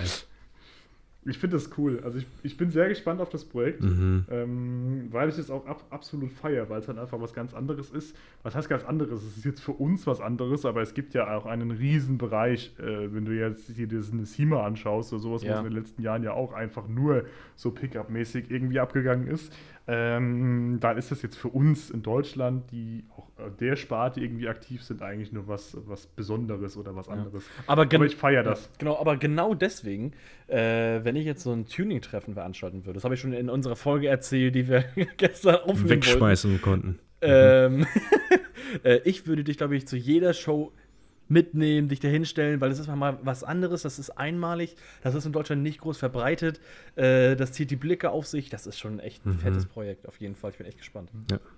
Ich finde das cool. Also ich, ich bin sehr gespannt auf das Projekt, Mhm. ähm, weil ich es auch ab, absolut feiere, weil es halt einfach was ganz anderes ist. Was heißt ganz anderes? Es ist jetzt für uns was anderes, aber es gibt ja auch einen riesen Bereich, äh, wenn du jetzt dir diesen Sima anschaust oder sowas, Ja. was in den letzten Jahren ja auch einfach nur so Pickup-mäßig irgendwie abgegangen ist. Ähm, da ist das jetzt für uns in Deutschland, die auch der Sparte irgendwie aktiv sind, eigentlich nur was, was Besonderes oder was anderes. Aber, gen- Aber ich feiere das. Ja, genau, aber genau deswegen, äh, wenn ich jetzt so ein Tuning-Treffen veranstalten würde, das habe ich schon in unserer Folge erzählt, die wir gestern aufnehmen wollten. Wegschmeißen konnten. Ähm, äh, ich würde dich, glaube ich, zu jeder Show mitnehmen, dich da hinstellen, weil das ist mal was anderes, das ist einmalig, das ist in Deutschland nicht groß verbreitet, äh, das zieht die Blicke auf sich, das ist schon echt ein Mhm. fettes Projekt, auf jeden Fall, ich bin echt gespannt.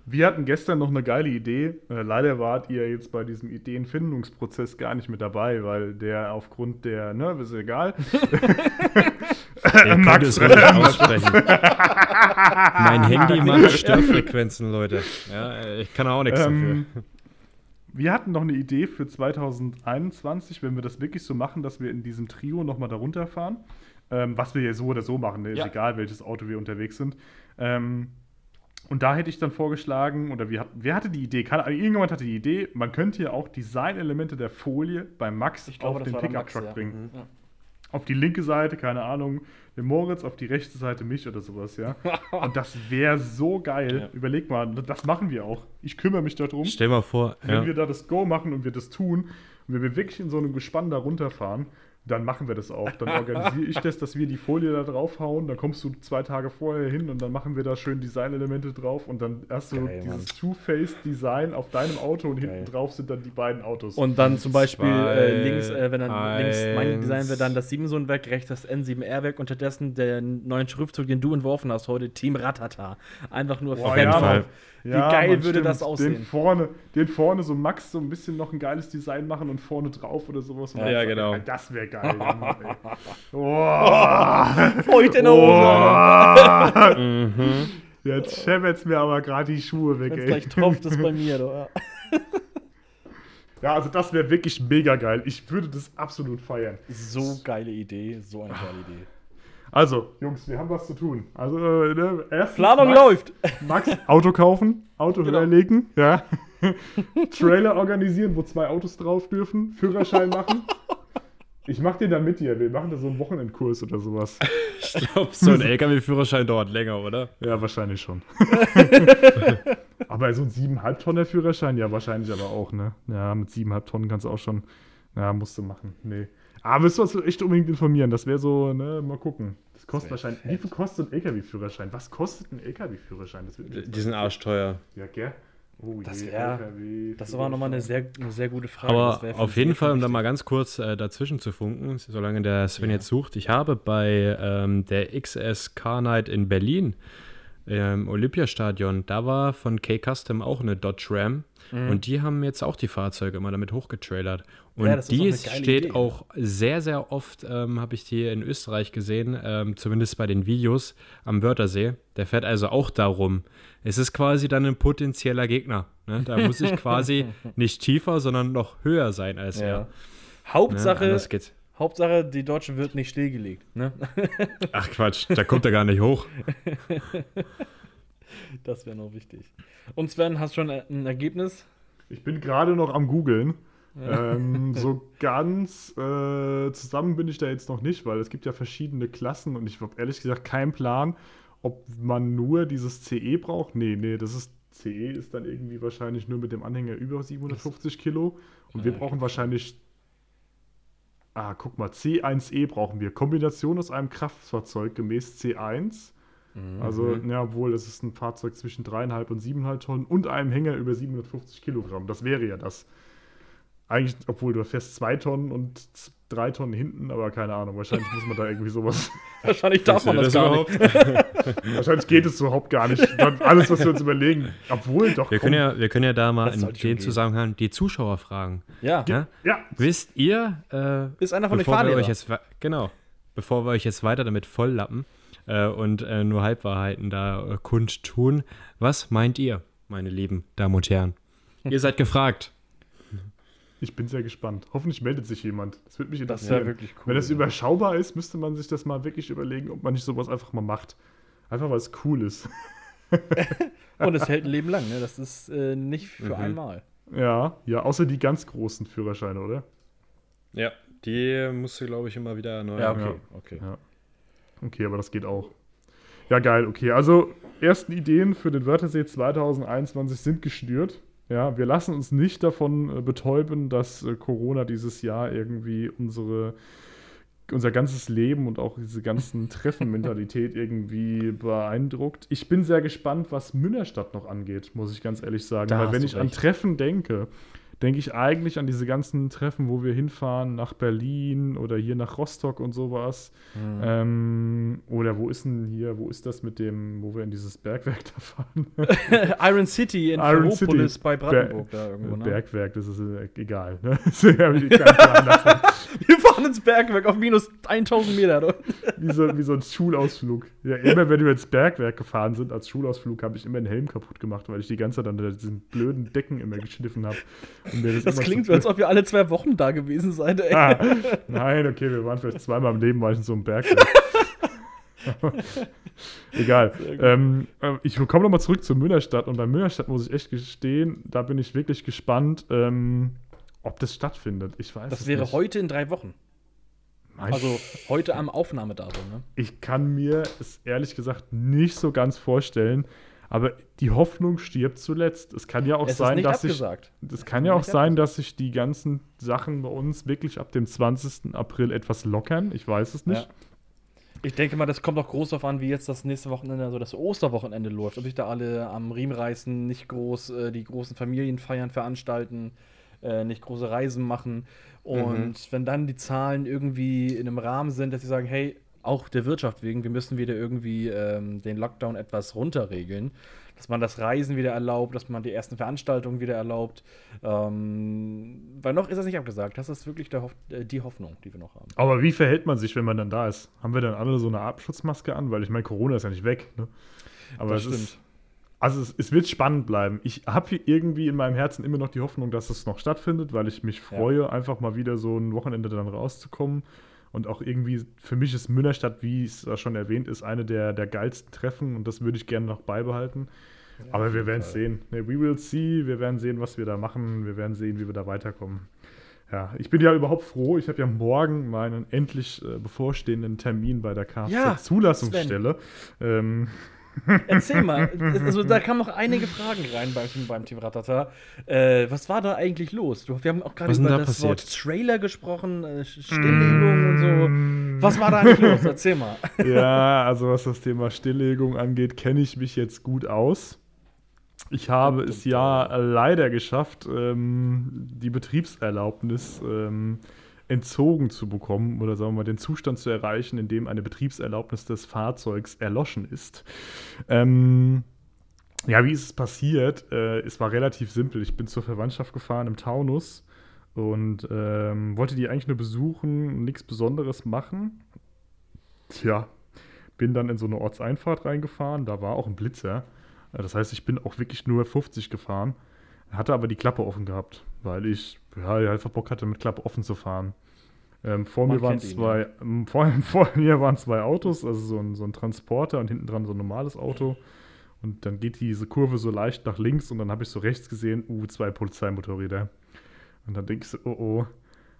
Wir hatten gestern noch eine geile Idee. Äh, leider wart ihr jetzt bei diesem Ideenfindungsprozess gar nicht mit dabei, weil der aufgrund der, ne, ist egal. Ihr könnt es ruhig aussprechen. mein Handy macht Störfrequenzen, Leute. Ja, ich kann auch nichts Ähm, wir hatten noch eine Idee für 2021, wenn wir das wirklich so machen, dass wir in diesem Trio nochmal da runterfahren. Ähm, was wir ja so oder so machen, ne? ist Ja. egal, welches Auto wir unterwegs sind. Ähm, und da hätte ich dann vorgeschlagen, oder wir, wer hatte die Idee? Ahnung, irgendjemand hatte die Idee, man könnte ja auch Designelemente der Folie bei Max glaube, auf den Pickup-Truck ja. bringen. Ja. Auf die linke Seite, keine Ahnung, den Moritz, auf die rechte Seite mich oder sowas, ja. Und das wäre so geil. Ja. Überleg mal, das machen wir auch. Ich kümmere mich darum. Stell mal vor, Wenn ja. wir da das Go machen und wir das tun und wenn wir wirklich in so einem Gespann da runterfahren, dann machen wir das auch. Dann organisiere ich das, dass wir die Folie da draufhauen. Dann kommst du zwei Tage vorher hin und dann machen wir da schön Designelemente drauf und dann hast du Geil, dieses Two-Face-Design auf deinem Auto und Geil. hinten drauf sind dann die beiden Autos. Und dann zum Beispiel Zwei, äh, links, äh, wenn dann links mein eins. Design wäre dann das 7-Sohn-Werk, rechts das N7R-Werk, unterdessen der neuen Schriftzug, den du entworfen hast heute, Team Ratata. Einfach nur Boah, Fan ja. Mann. Wie geil würde stimmt. das Den aussehen? vorne, den vorne so Max so ein bisschen noch ein geiles Design machen und vorne drauf oder sowas. Ja, dann- genau. Das wäre geil. ja, Mann, ey. oh. Feucht in der Hose. Mhm. Jetzt schämmert's mir aber gerade die Schuhe weg, Wenn es ey. gleich tropft, ist bei mir. Ja. Ja, also das wäre wirklich mega geil. Ich würde das absolut feiern. So geile Idee, so eine geile Idee. Also, Jungs, wir haben was zu tun. Also, äh, ne, erstens Planung Max, läuft. Max, Auto kaufen, Auto Genau. höherlegen, ja. Trailer organisieren, wo zwei Autos drauf dürfen, Führerschein machen. Ich mach den da mit dir. Wir machen da so einen Wochenendkurs oder sowas. Ich glaube, so ein LKW-Führerschein dauert länger, oder? Ja, wahrscheinlich schon. aber so ein 7,5 Tonner Führerschein, ja, wahrscheinlich aber auch, ne? Ja, mit 7,5 Tonnen kannst du auch schon, ja, musst du machen. Nee. Aber müssen wir uns echt unbedingt informieren. Das wäre so, ne, mal gucken. Das kostet wär wahrscheinlich. fett. Wie viel kostet ein LKW-Führerschein? Was kostet ein LKW-Führerschein? Das Die sind arschteuer. Ja, gell? Oh Das je, wär- LKW Das war nochmal eine sehr, eine sehr gute Frage. Aber Das auf jeden Fall, um da mal ganz kurz äh, dazwischen zu funken, solange der Sven jetzt sucht. Ich habe bei ähm, der XS Car Night in Berlin im Olympiastadion, da war von K-Custom auch eine Dodge Ram. Und die haben jetzt auch die Fahrzeuge immer damit hochgetrailert. Und Mhm. Ja, die steht Idee. auch sehr, sehr oft, ähm, habe ich die in Österreich gesehen, ähm, zumindest bei den Videos am Wörthersee. Der fährt also auch darum. Es ist quasi dann ein potenzieller Gegner. Ne? Da muss ich quasi nicht tiefer, sondern noch höher sein als Ja. er. Ne? Hauptsache, geht's. Hauptsache, die Deutsche wird nicht stillgelegt. Ne? Ach Quatsch, da kommt er gar nicht hoch. Das wäre noch wichtig. Und Sven, hast du schon ein Ergebnis? Ich bin gerade noch am Googeln. ähm, so ganz äh, zusammen bin ich da jetzt noch nicht, weil es gibt ja verschiedene Klassen und ich habe ehrlich gesagt keinen Plan, ob man nur dieses CE braucht. Nee, nee, das ist CE ist dann irgendwie wahrscheinlich nur mit dem Anhänger über 750 Kilo und wir Ja, brauchen wahrscheinlich Ah, guck mal, C1E brauchen wir. Kombination aus einem Kraftfahrzeug gemäß C1. Also, ja, wohl, es ist ein Fahrzeug zwischen 3,5 und 7,5 Tonnen und einem Hänger über 750 Kilogramm. Das wäre ja das. Eigentlich, obwohl du fährst 2 Tonnen und 3 Tonnen hinten, aber keine Ahnung. Wahrscheinlich muss man da irgendwie sowas. Wahrscheinlich darf man das, gar nicht. wahrscheinlich geht es überhaupt gar nicht. Alles, was wir uns überlegen. Obwohl, doch. Wir können ja, wir können ja da mal Das in dem. Zusammenhang die Zuschauer fragen. Ja, Ja? Ja, Wisst ihr, äh, ist einer von den bevor wir Fahrlehrern. euch jetzt, genau, bevor wir euch jetzt weiter damit volllappen äh, und äh, nur Halbwahrheiten da äh, kundtun, was meint ihr, meine lieben Damen und Herren? ihr seid gefragt. Ich bin sehr gespannt. Hoffentlich meldet sich jemand. Das würde mich Das interessieren. wäre wirklich cool. Wenn das ja. überschaubar ist, müsste man sich das mal wirklich überlegen, ob man nicht sowas einfach mal macht. Einfach weil es cool ist. Und es hält ein Leben lang, ne? Das ist äh, nicht für Mhm. einmal. Ja, ja, außer die ganz großen Führerscheine, oder? Ja, die musst du, glaube ich, immer wieder erneuern. Ja, okay. Ja. okay. Ja. Okay, aber das geht auch. Ja, geil, okay. Also, ersten Ideen für den Wörthersee 2021 sind geschnürt. Ja, wir lassen uns nicht davon äh, betäuben, dass äh, Corona dieses Jahr irgendwie unsere, unser ganzes Leben und auch diese ganzen Treffenmentalität irgendwie beeindruckt. Ich bin sehr gespannt, was Münnerstadt noch angeht, muss ich ganz ehrlich sagen. Da Weil wenn ich an recht. Treffen denke, denke ich eigentlich an diese ganzen Treffen, wo wir hinfahren nach Berlin oder hier nach Rostock und sowas. Mhm. Ähm, oder wo ist denn hier, wo ist das mit dem, wo wir in dieses Bergwerk da fahren? Iron City in Iron Ferropolis City. bei Brandenburg da irgendwo, ne? Bergwerk, das ist äh, egal. Ne? Wir fahren ins Bergwerk auf minus 1000 Meter. wie, so, wie so ein Schulausflug. Ja, immer wenn wir ins Bergwerk gefahren sind, als Schulausflug, habe ich immer den Helm kaputt gemacht, weil ich die ganze Zeit an diesen blöden Decken immer geschliffen habe. Das, Das klingt so, als ob ihr alle zwei Wochen da gewesen seid, ey. Ah, nein, okay, wir waren vielleicht zweimal im Leben, war ich in so einem Berg. Egal. Ähm, äh, ich komme nochmal zurück zur Müllerstadt und bei Müllerstadt muss ich echt gestehen, da bin ich wirklich gespannt, ähm, ob das stattfindet. Ich weiß Das wäre nicht. heute in drei Wochen. Mein- Also heute am Aufnahmedatum, ne? ich kann mir es ehrlich gesagt nicht so ganz vorstellen, aber die Hoffnung stirbt zuletzt. Es kann ja auch Es ist sein, nicht dass sich abgesagt. Es kann ja auch sein, dass sich die ganzen Sachen bei uns wirklich ab dem 20. April etwas lockern. Ich weiß es nicht. Ja. Ich denke mal, das kommt auch groß darauf an, wie jetzt das nächste Wochenende, also das Osterwochenende läuft. Ob sich da alle am Riemen reißen, nicht groß äh, die großen Familienfeiern veranstalten, äh, nicht große Reisen machen. Und wenn dann die Zahlen irgendwie in einem Rahmen sind, dass sie sagen, hey, auch der Wirtschaft wegen, wir müssen wieder irgendwie ähm, den Lockdown etwas runterregeln, dass man das Reisen wieder erlaubt, dass man die ersten Veranstaltungen wieder erlaubt. Ähm, weil noch ist das nicht abgesagt. Das ist wirklich Hoff äh, die Hoffnung, die wir noch haben. Aber wie verhält man sich, wenn man dann da ist? Haben wir dann alle so eine Abschutzmaske an? Weil ich meine, Corona ist ja nicht weg. Ne? Aber Das es ist, also es, es wird spannend bleiben. Ich habe irgendwie in meinem Herzen immer noch die Hoffnung, dass es noch stattfindet, weil ich mich freue, einfach mal wieder so ein Wochenende dann rauszukommen. Und auch irgendwie, für mich ist Münnerstadt, wie es schon erwähnt ist, eine der, der geilsten Treffen und das würde ich gerne noch beibehalten. Aber wir werden es sehen. We will see. Wir werden sehen, was wir da machen. Wir werden sehen, wie wir da weiterkommen. Ja, ich bin ja überhaupt froh. Ich habe ja morgen meinen endlich äh, bevorstehenden Termin bei der Ja, Kfz-Zulassungsstelle. ähm, Erzähl mal, also da kamen noch einige Fragen rein beim, beim Team Ratata. Äh, was war da eigentlich los? Du, wir haben auch gerade über da das Wort passiert? Trailer gesprochen, äh, Stilllegung und so. Was war da eigentlich los? Erzähl mal. ja, also was das Thema Stilllegung angeht, kenne ich mich jetzt gut aus. Ich habe es ja leider geschafft, ähm, die Betriebserlaubnis ähm, entzogen zu bekommen oder sagen wir mal den Zustand zu erreichen, in dem eine Betriebserlaubnis des Fahrzeugs erloschen ist. Ähm, ja, wie ist es passiert? Äh, es war relativ simpel. Ich bin zur Verwandtschaft gefahren im Taunus und ähm, wollte die eigentlich nur besuchen, nichts Besonderes machen. Tja, bin dann in so eine Ortseinfahrt reingefahren, da war auch ein Blitzer. Äh, Das heißt, ich bin auch wirklich nur 50 gefahren, hatte aber die Klappe offen gehabt, weil ich ja, einfach Bock hatte, mit Klappe offen zu fahren. Ähm, vor, Man mir waren kennt ihn, zwei, ähm, vor, vor mir waren zwei Autos, also so ein, so ein Transporter und hinten dran so ein normales Auto. Und dann geht diese Kurve so leicht nach links und dann habe ich so rechts gesehen, uh, zwei Polizeimotorräder. Und dann denke ich so, oh oh.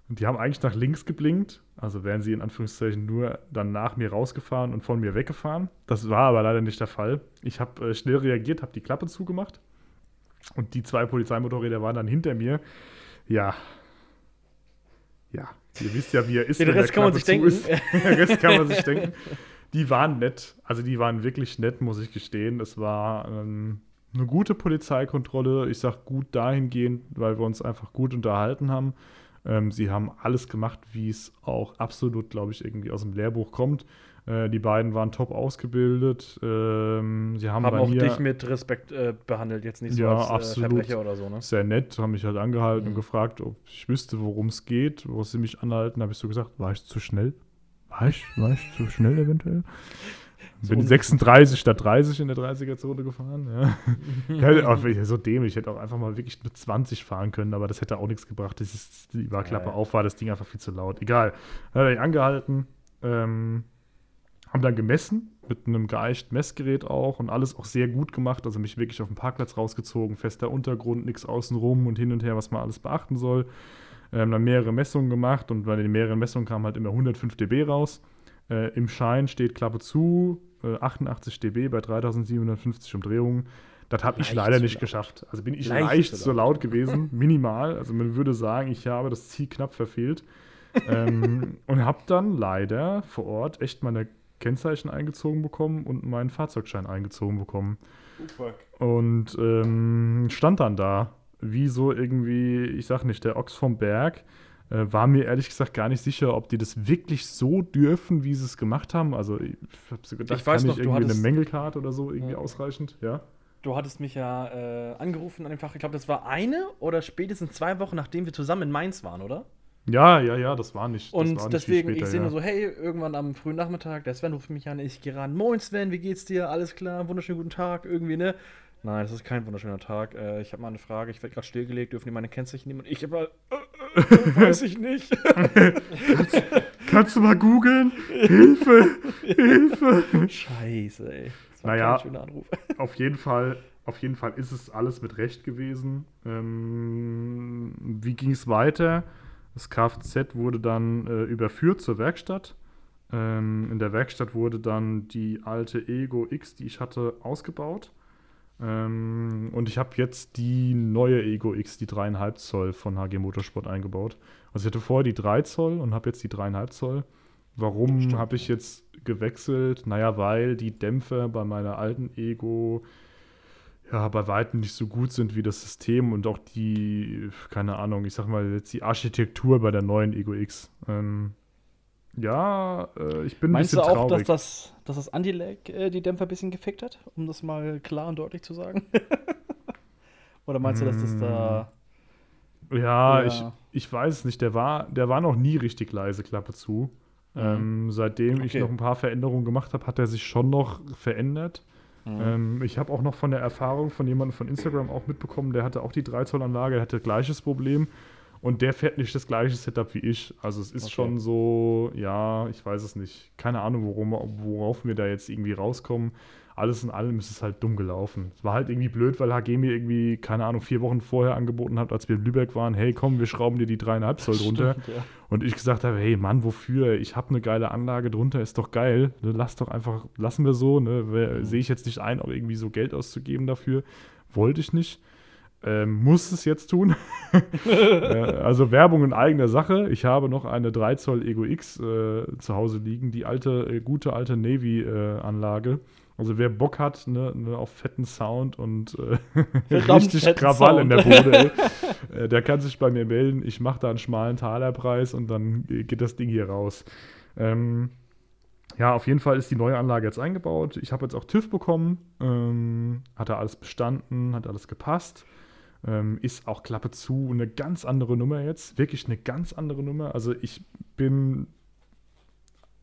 Und die haben eigentlich nach links geblinkt, also wären sie in Anführungszeichen nur dann nach mir rausgefahren und von mir weggefahren. Das war aber leider nicht der Fall. Ich habe äh, schnell reagiert, habe die Klappe zugemacht und die zwei Polizeimotorräder waren dann hinter mir. Ja. Ja, ihr wisst ja, wie er ist. Den Rest kann man sich denken. Ist. Den Rest kann man sich denken. Die waren nett. Also die waren wirklich nett, muss ich gestehen. Es war ähm, eine gute Polizeikontrolle. Ich sage gut dahingehend, weil wir uns einfach gut unterhalten haben. Ähm, sie haben alles gemacht, wie es auch absolut, glaube ich, irgendwie aus dem Lehrbuch kommt. Äh, die beiden waren top ausgebildet. Ähm, sie haben, Haben auch mir dich mit Respekt äh, behandelt, jetzt nicht so Ja, als äh, absolut. Verbrecher oder so, ne? sehr nett, haben mich halt angehalten Mhm. und gefragt, ob ich wüsste, worum es geht, wo sie mich anhalten. habe ich so gesagt, war ich zu schnell? War ich, war ich zu schnell eventuell? So Bin un- 36 statt 30 in der 30er-Zone gefahren. Ja. ja, ich- so dämlich. Ich hätte auch einfach mal wirklich nur 20 fahren können, aber das hätte auch nichts gebracht. Das ist, die Überklappe Ja, auf war das Ding einfach viel zu laut. Egal. Dann hat er ihn angehalten, ähm, haben dann gemessen mit einem geeichten Messgerät auch und alles auch sehr gut gemacht. Also mich wirklich auf den Parkplatz rausgezogen, fester Untergrund, nichts außenrum und hin und her, was man alles beachten soll. Ähm, dann mehrere Messungen gemacht und bei den mehreren Messungen kam halt immer 105 dB raus. Äh, Im Schein steht Klappe zu, äh, 88 dB bei 3750 Umdrehungen. Das habe ich leider nicht laut. geschafft. Also bin ich Leicht leicht, zu so laut gewesen, minimal. Also man würde sagen, ich habe das Ziel knapp verfehlt. ähm, und habe dann leider vor Ort echt meine Kennzeichen eingezogen bekommen und meinen Fahrzeugschein eingezogen bekommen. Und ähm, stand dann da, wie so irgendwie, ich sag nicht, der Ochs vom Berg. Äh, war mir ehrlich gesagt gar nicht sicher, ob die das wirklich so dürfen, wie sie es gemacht haben. Also ich habe so gedacht, Ich weiß kann noch, ich du irgendwie eine Mängelkarte oder so irgendwie Ja. ausreichend, ja? Du hattest mich ja äh, angerufen an dem Tag, ich glaube, das war eine oder spätestens zwei Wochen, nachdem wir zusammen in Mainz waren, oder? Ja, ja, ja, das war nicht. das Und war nicht deswegen, ich später, sehe ja. nur so, hey, irgendwann am frühen Nachmittag, der Sven ruft mich an, ich gehe ran. Moin Sven, wie geht's dir? Alles klar, wunderschönen guten Tag, irgendwie, ne? Nein, das ist kein wunderschöner Tag. Äh, ich habe mal eine Frage, ich werde gerade stillgelegt, dürfen die meine Kennzeichen nehmen? Und ich aber, äh, äh, weiß ich nicht. Kannst du mal googeln? Hilfe! Hilfe! Scheiße, ey. Das war Naja. kein schöner Anruf. Auf jeden Fall, auf jeden Fall ist es alles mit Recht gewesen. Ähm, wie ging es weiter? Das Kfz wurde dann äh, überführt zur Werkstatt. Ähm, in der Werkstatt wurde dann die alte Ego X, die ich hatte, ausgebaut. Ähm, und ich habe jetzt die neue Ego X, die 3,5 Zoll von HG Motorsport eingebaut. Also ich hatte vorher die 3 Zoll und habe jetzt die 3,5 Zoll. Warum habe ich jetzt gewechselt? Naja, weil die Dämpfer bei meiner alten Ego ja bei weitem nicht so gut sind wie das System und auch die, keine Ahnung, ich sag mal jetzt die Architektur bei der neuen Ego X. Ähm, ja, äh, ich bin Meinst ein du bisschen auch, dass traurig. das, dass das Anti-Lag äh, die Dämpfer ein bisschen gefickt hat? Um das mal klar und deutlich zu sagen? Oder meinst du, dass das da. Ja, Ja. ich, ich weiß es nicht. Der war, der war noch nie richtig leise, Klappe zu. Mhm. Ähm, seitdem ich Okay. noch ein paar Veränderungen gemacht habe, hat er sich schon noch verändert. Mhm. Ähm, ich habe auch noch von der Erfahrung von jemandem von Instagram auch mitbekommen, der hatte auch die 3 Zoll Anlage, der hatte gleiches Problem und der fährt nicht das gleiche Setup wie ich. Also es ist Okay. schon so, ja, ich weiß es nicht. Keine Ahnung, worum, worauf wir da jetzt irgendwie rauskommen. Alles in allem ist es halt dumm gelaufen. Es war halt irgendwie blöd, weil HG mir irgendwie, keine Ahnung, vier Wochen vorher angeboten hat, als wir in Lübeck waren, hey komm, wir schrauben dir die 3,5 Zoll drunter. Stimmt, ja. Und ich gesagt habe, hey Mann, wofür? Ich habe eine geile Anlage drunter, ist doch geil. Ne, Lass doch einfach, lassen wir so. Ne? Wer- Sehe ich jetzt nicht ein, auch irgendwie so Geld auszugeben dafür. Wollte ich nicht. Ähm, muss es jetzt tun. äh, also Werbung in eigener Sache. Ich habe noch eine 3 Zoll Ego X äh, zu Hause liegen, die alte, äh, gute alte Navy-Anlage. Also wer Bock hat ne, ne, auf fetten Sound und äh, richtig Krawall in der Sound. Bude, äh, der kann sich bei mir melden. Ich mache da einen schmalen Talerpreis und dann geht das Ding hier raus. Ähm, ja, auf jeden Fall ist die neue Anlage jetzt eingebaut. Ich habe jetzt auch TÜV bekommen. Ähm, hat da alles bestanden, hat alles gepasst. Ähm, ist auch Klappe zu eine ganz andere Nummer jetzt. Wirklich eine ganz andere Nummer. Also ich bin.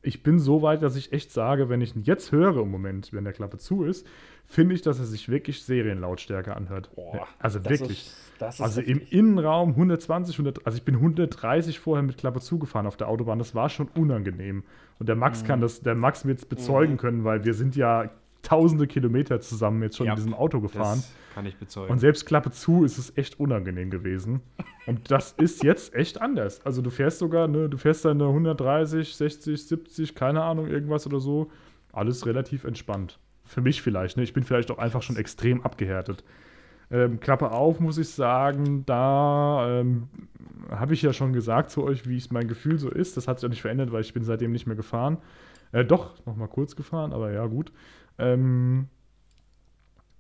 Ich bin so weit, dass ich echt sage, wenn ich ihn jetzt höre im Moment, wenn der Klappe zu ist, finde ich, dass er sich wirklich Serienlautstärke anhört. Boah, also wirklich. Ist, Also im heftig. Innenraum 120, 100, also ich bin 130 vorher mit Klappe zugefahren auf der Autobahn. Das war schon unangenehm. Und der Max Mhm. kann das, der Max wird es bezeugen können, weil wir sind ja tausende Kilometer zusammen jetzt schon Ja, in diesem Auto gefahren. Das kann ich bezeugen. Und selbst Klappe zu ist es echt unangenehm gewesen. Und das ist jetzt echt anders. Also du fährst sogar, ne, du fährst deine 130, 60, 70, keine Ahnung, irgendwas oder so. Alles relativ entspannt. Für mich vielleicht, ne? Ich bin vielleicht auch einfach schon extrem abgehärtet. Ähm, Klappe auf, muss ich sagen, da ähm, habe ich ja schon gesagt zu euch, wie es mein Gefühl so ist. Das hat sich auch nicht verändert, weil ich bin seitdem nicht mehr gefahren. Äh, doch, noch mal kurz gefahren, aber ja, gut. Ähm,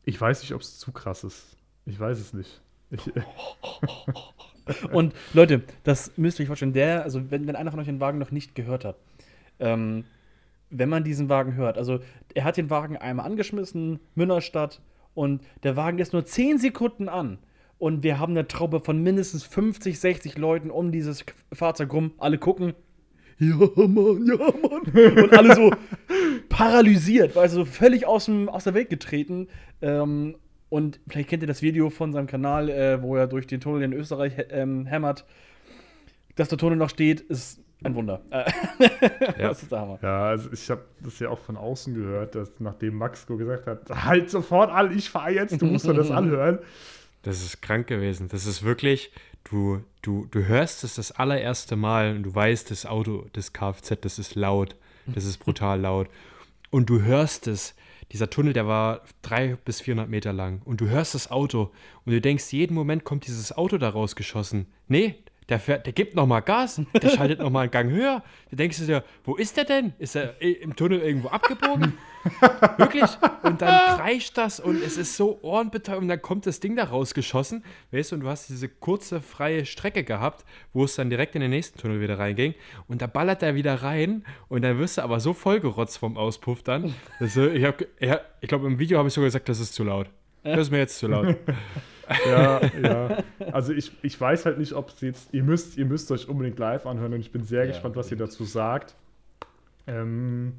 ich weiß nicht, ob es zu krass ist. Ich weiß es nicht. Ich, Und Leute, das müsst ihr euch vorstellen, der, also wenn, wenn einer von euch den Wagen noch nicht gehört hat, ähm, wenn man diesen Wagen hört, also er hat den Wagen einmal angeschmissen, Münnerstadt, und der Wagen ist nur 10 Sekunden an. Und wir haben eine Traube von mindestens 50, 60 Leuten um dieses Fahrzeug rum. Alle gucken. Ja, Mann, ja, Mann. Und alle so paralysiert, weil so völlig aus, dem, aus der Welt getreten. Ähm, und vielleicht kennt ihr das Video von seinem Kanal, äh, wo er durch den Tunnel in Österreich ähm, hämmert. Dass der Tunnel noch steht, ist ein Wunder. Äh, Ja. Das ist der Hammer. ja, also ich habe das ja auch von außen gehört, dass nachdem Max gesagt hat, halt sofort an, ich fahre jetzt, du musst dir das anhören. Das ist krank gewesen. Das ist wirklich, du, du, du hörst es das allererste Mal und du weißt, das Auto, das Kfz, das ist laut. Das ist brutal laut. Und du hörst es. Dieser Tunnel, der war 300 bis 400 Meter lang. Und du hörst das Auto und du denkst, jeden Moment kommt dieses Auto da rausgeschossen. Nee, der, fährt, der gibt noch mal Gas, der schaltet noch mal einen Gang höher. Da denkst du dir, wo ist der denn? Ist er i- im Tunnel irgendwo abgebogen? Wirklich? Und dann kreischt das und es ist so ohrenbetäubend und dann kommt das Ding da rausgeschossen. Weißt du, und du hast diese kurze freie Strecke gehabt, wo es dann direkt in den nächsten Tunnel wieder reinging. Und da ballert er wieder rein und dann wirst du aber so vollgerotzt vom Auspuff dann. du- ich ich glaube, im Video habe ich sogar gesagt, das ist zu laut. Das ist mir jetzt zu laut. Ja, ja. Also ich, ich weiß halt nicht, ob es jetzt, ihr müsst, ihr müsst euch unbedingt live anhören und ich bin sehr Ja, gespannt, was ihr dazu sagt. Ähm,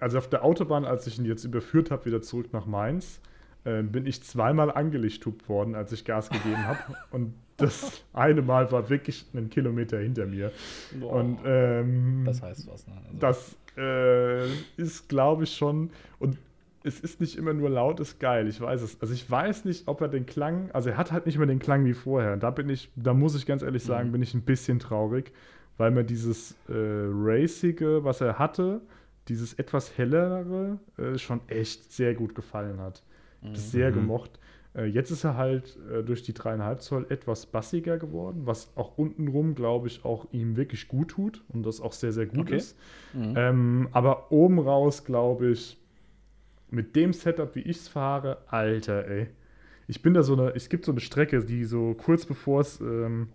also auf der Autobahn, als ich ihn jetzt überführt habe, wieder zurück nach Mainz, äh, bin ich zweimal angelichthupt worden, als ich Gas gegeben habe. Und das eine Mal war wirklich einen Kilometer hinter mir. Boah, Und ähm, das heißt was, ne? Also, das äh, ist, glaube ich, schon. Und es ist nicht immer nur laut, ist geil. Ich weiß es. Also ich weiß nicht, ob er den Klang. Also er hat halt nicht mehr den Klang wie vorher. Da bin ich, da muss ich ganz ehrlich sagen, Mhm. bin ich ein bisschen traurig, weil mir dieses äh, Racige, was er hatte, dieses etwas hellere, äh, schon echt sehr gut gefallen hat. Ich hab das sehr Mhm. gemocht. Äh, jetzt ist er halt äh, durch die dreieinhalb Zoll etwas bassiger geworden, was auch untenrum, glaube ich, auch ihm wirklich gut tut und das auch sehr, sehr gut Okay. ist. mhm. Ähm, aber oben raus, glaube ich, mit dem Setup, wie ich es fahre, Alter, ey. Ich bin da so eine, es gibt so eine Strecke, die so kurz bevor es ähm,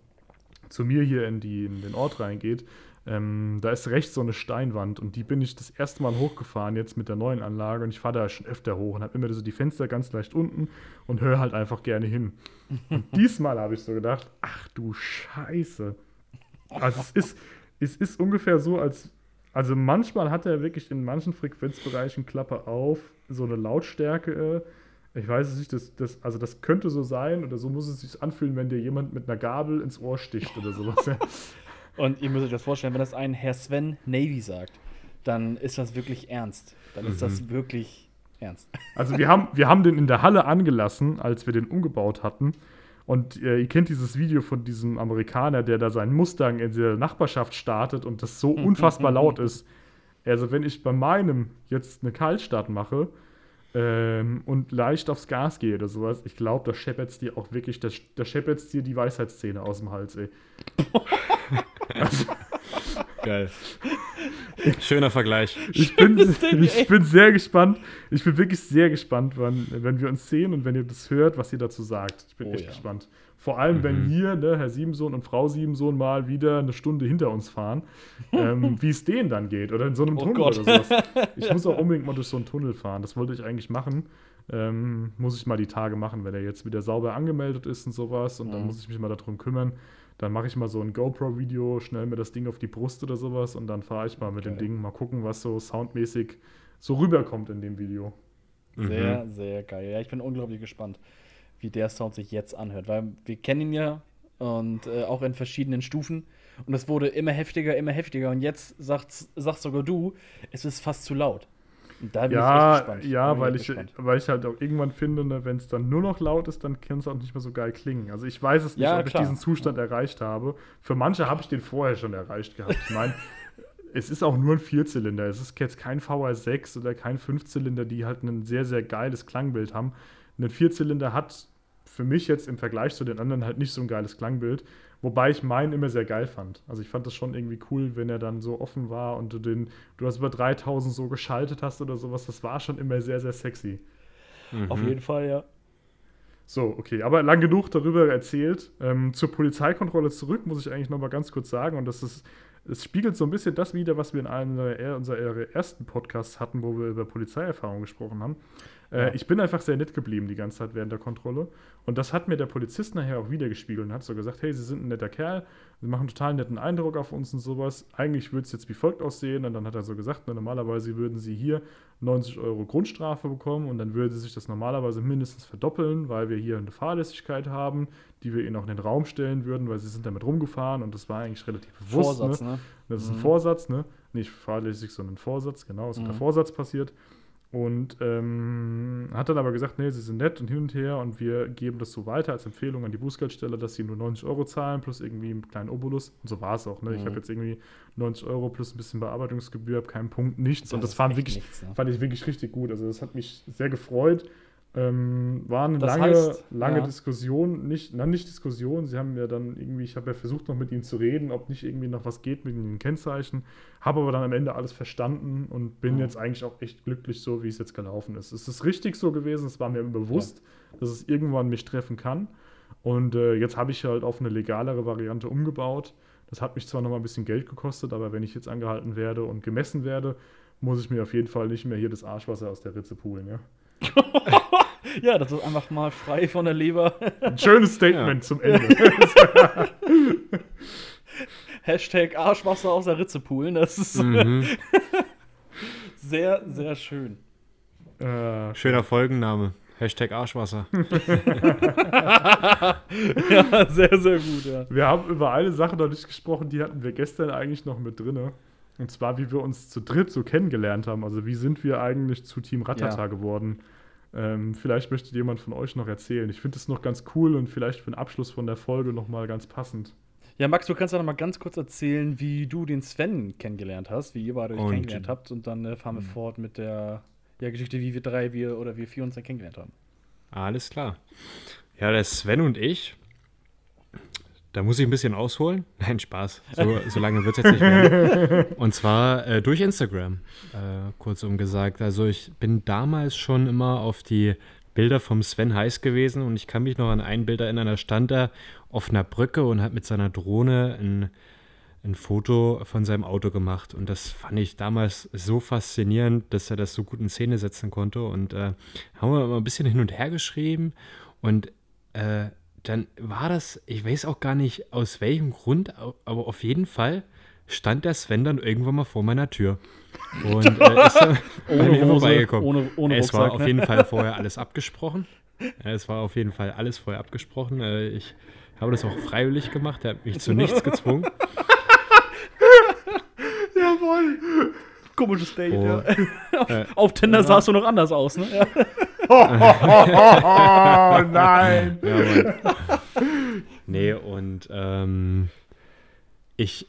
zu mir hier in, die, in den Ort reingeht, ähm, da ist rechts so eine Steinwand und die bin ich das erste Mal hochgefahren jetzt mit der neuen Anlage und ich fahre da schon öfter hoch und habe immer so die Fenster ganz leicht unten und höre halt einfach gerne hin. Und diesmal habe ich so gedacht, ach du Scheiße. Also es ist, es ist ungefähr so, als, also manchmal hat er wirklich in manchen Frequenzbereichen Klappe auf, so eine Lautstärke. Ich weiß es nicht, das, das, also das könnte so sein oder so muss es sich anfühlen, wenn dir jemand mit einer Gabel ins Ohr sticht oder sowas. Und ihr müsst euch das vorstellen, wenn das ein Herr Sven Navy sagt, dann ist das wirklich ernst. Dann ist das wirklich ernst. Also wir haben, wir haben den in der Halle angelassen, als wir den umgebaut hatten. Und äh, ihr kennt dieses Video von diesem Amerikaner, der da seinen Mustang in der Nachbarschaft startet und das so unfassbar laut ist. Also wenn ich bei meinem jetzt eine Kaltstart mache ähm, und leicht aufs Gas gehe oder sowas, ich glaube, da scheppert's dir auch wirklich, da, da scheppert's dir die Weisheitszähne aus dem Hals, ey. Geil. Schöner Vergleich. Ich bin, Ding, ich bin sehr gespannt. Ich bin wirklich sehr gespannt, wann, wenn wir uns sehen und wenn ihr das hört, was ihr dazu sagt. Ich bin Oh echt ja. gespannt. Vor allem, wenn Mhm. hier, ne, Herr Siebensohn und Frau Siebensohn mal wieder eine Stunde hinter uns fahren, ähm, wie es denen dann geht. Oder in so einem Oh Tunnel Gott. oder sowas. Ich muss auch unbedingt mal durch so einen Tunnel fahren. Das wollte ich eigentlich machen. Ähm, muss ich mal die Tage machen, wenn er jetzt wieder sauber angemeldet ist und sowas. Und dann Mhm. muss ich mich mal darum kümmern. Dann mache ich mal so ein GoPro-Video, schnell mir das Ding auf die Brust oder sowas und dann fahre ich mal mit dem Geil. Ding, mal gucken, was so soundmäßig so rüberkommt in dem Video. Sehr, sehr geil. Ja, ich bin unglaublich gespannt, wie der Sound sich jetzt anhört, weil wir kennen ihn ja und äh, auch in verschiedenen Stufen und es wurde immer heftiger, immer heftiger und jetzt sagt, sagst sogar du, es ist fast zu laut. Bin ich echt Ja, ja, weil ich, gespannt. weil ich halt auch irgendwann finde, ne, wenn es dann nur noch laut ist, dann kann es auch nicht mehr so geil klingen. Also ich weiß es nicht, Ja, ob ich klar. diesen Zustand erreicht habe. Für manche habe ich den vorher schon erreicht gehabt. Ich meine, es ist auch nur ein Vierzylinder. Es ist jetzt kein VR6 oder kein Fünfzylinder, die halt ein sehr, sehr geiles Klangbild haben. Ein Vierzylinder hat für mich jetzt im Vergleich zu den anderen halt nicht so ein geiles Klangbild. Wobei ich meinen immer sehr geil fand. Also ich fand das schon irgendwie cool, wenn er dann so offen war und du den, du hast über 3000 so geschaltet hast oder sowas. Das war schon immer sehr, sehr sexy. Mhm. Auf jeden Fall, ja. So, okay, aber lang genug darüber erzählt. Ähm, zur Polizeikontrolle zurück muss ich eigentlich noch mal ganz kurz sagen und das ist, es spiegelt so ein bisschen das wider, was wir in einem unserer, unserer ersten Podcasts hatten, wo wir über Polizeierfahrung gesprochen haben. Äh, Ja. Ich bin einfach sehr nett geblieben die ganze Zeit während der Kontrolle und das hat mir der Polizist nachher auch wieder gespiegelt und hat so gesagt, hey, Sie sind ein netter Kerl, Sie machen einen total netten Eindruck auf uns und sowas. Eigentlich würde es jetzt wie folgt aussehen und dann hat er so gesagt, na, normalerweise würden Sie hier 90 Euro Grundstrafe bekommen und dann würde sich das normalerweise mindestens verdoppeln, weil wir hier eine Fahrlässigkeit haben, die wir Ihnen auch in den Raum stellen würden, weil Sie sind damit rumgefahren und das war eigentlich relativ bewusst. Vorsatz, ne? ne? Das ist ein Mhm. Vorsatz, ne? Nicht fahrlässig, sondern Vorsatz, genau, ist unter Mhm. Vorsatz passiert. Und ähm, hat dann aber gesagt, nee, sie sind nett und hin und her und wir geben das so weiter als Empfehlung an die Bußgeldstelle, dass sie nur 90 Euro zahlen plus irgendwie einen kleinen Obolus. Und so war es auch. Ne? Ich Mhm. habe jetzt irgendwie 90 Euro plus ein bisschen Bearbeitungsgebühr, habe keinen Punkt, nichts. und das fand wirklich, nichts, ne? fand ich wirklich richtig gut. Also das hat mich sehr gefreut. Ähm, war eine Das lange, heißt, lange ja. Diskussion, nicht, na, nicht Diskussion, sie haben ja dann irgendwie, ich habe ja versucht noch mit ihnen zu reden, ob nicht irgendwie noch was geht mit den Kennzeichen, habe aber dann am Ende alles verstanden und bin Mhm. jetzt eigentlich auch echt glücklich so, wie es jetzt gelaufen ist. Es ist richtig so gewesen, es war mir bewusst, dass es irgendwann mich treffen kann und äh, jetzt habe ich halt auf eine legalere Variante umgebaut. Das hat mich zwar noch mal ein bisschen Geld gekostet, aber wenn ich jetzt angehalten werde und gemessen werde, muss ich mir auf jeden Fall nicht mehr hier das Arschwasser aus der Ritze poolen, ja. Ja, das ist einfach mal frei von der Leber. Ein schönes Statement Ja. zum Ende. Hashtag Arschwasser aus der Ritze poolen. Das ist Mhm. sehr, sehr schön. äh, Schöner Folgenname. Hashtag Arschwasser. Ja, sehr, sehr gut, ja. wir haben über eine Sache noch nicht gesprochen, die hatten wir gestern eigentlich noch mit drin. Und zwar, wie wir uns zu dritt so kennengelernt haben. Also, wie sind wir eigentlich zu Team Ratata Ja. geworden? Ähm, vielleicht möchte jemand von euch noch erzählen. Ich finde es noch ganz cool und vielleicht für den Abschluss von der Folge noch mal ganz passend. Ja, Max, du kannst ja noch mal ganz kurz erzählen, wie du den Sven kennengelernt hast, wie ihr beide euch Und- kennengelernt habt. Und dann äh, fahren wir fort mit der ja, Geschichte, wie wir drei wir oder wir vier uns dann kennengelernt haben. Alles klar. Ja, der Sven und ich, da muss ich ein bisschen ausholen. Nein, Spaß. So, so lange wird es jetzt nicht mehr. Und zwar äh, durch Instagram, äh, kurzum gesagt. Also ich bin damals schon immer auf die Bilder vom Sven heiß gewesen und ich kann mich noch an ein Bild erinnern, da stand er auf einer Brücke und hat mit seiner Drohne ein, ein Foto von seinem Auto gemacht. Und das fand ich damals so faszinierend, dass er das so gut in Szene setzen konnte. Und äh, haben wir immer ein bisschen hin und her geschrieben und äh, dann war das, ich weiß auch gar nicht aus welchem Grund, aber auf jeden Fall stand der Sven dann irgendwann mal vor meiner Tür. Und äh, ist dann Ohne Hose, vorbeigekommen. ohne- ohne es war auf ne? jeden Fall vorher alles abgesprochen. Es war auf jeden Fall alles vorher abgesprochen. Äh, Ich habe das auch freiwillig gemacht. Er hat mich zu nichts gezwungen. Jawohl! Komisches Date, Oh. ja. auf, Äh, auf Tinder sahst du noch anders aus, ne? Ja. Oh, nein! Ja, nee, und ähm, ich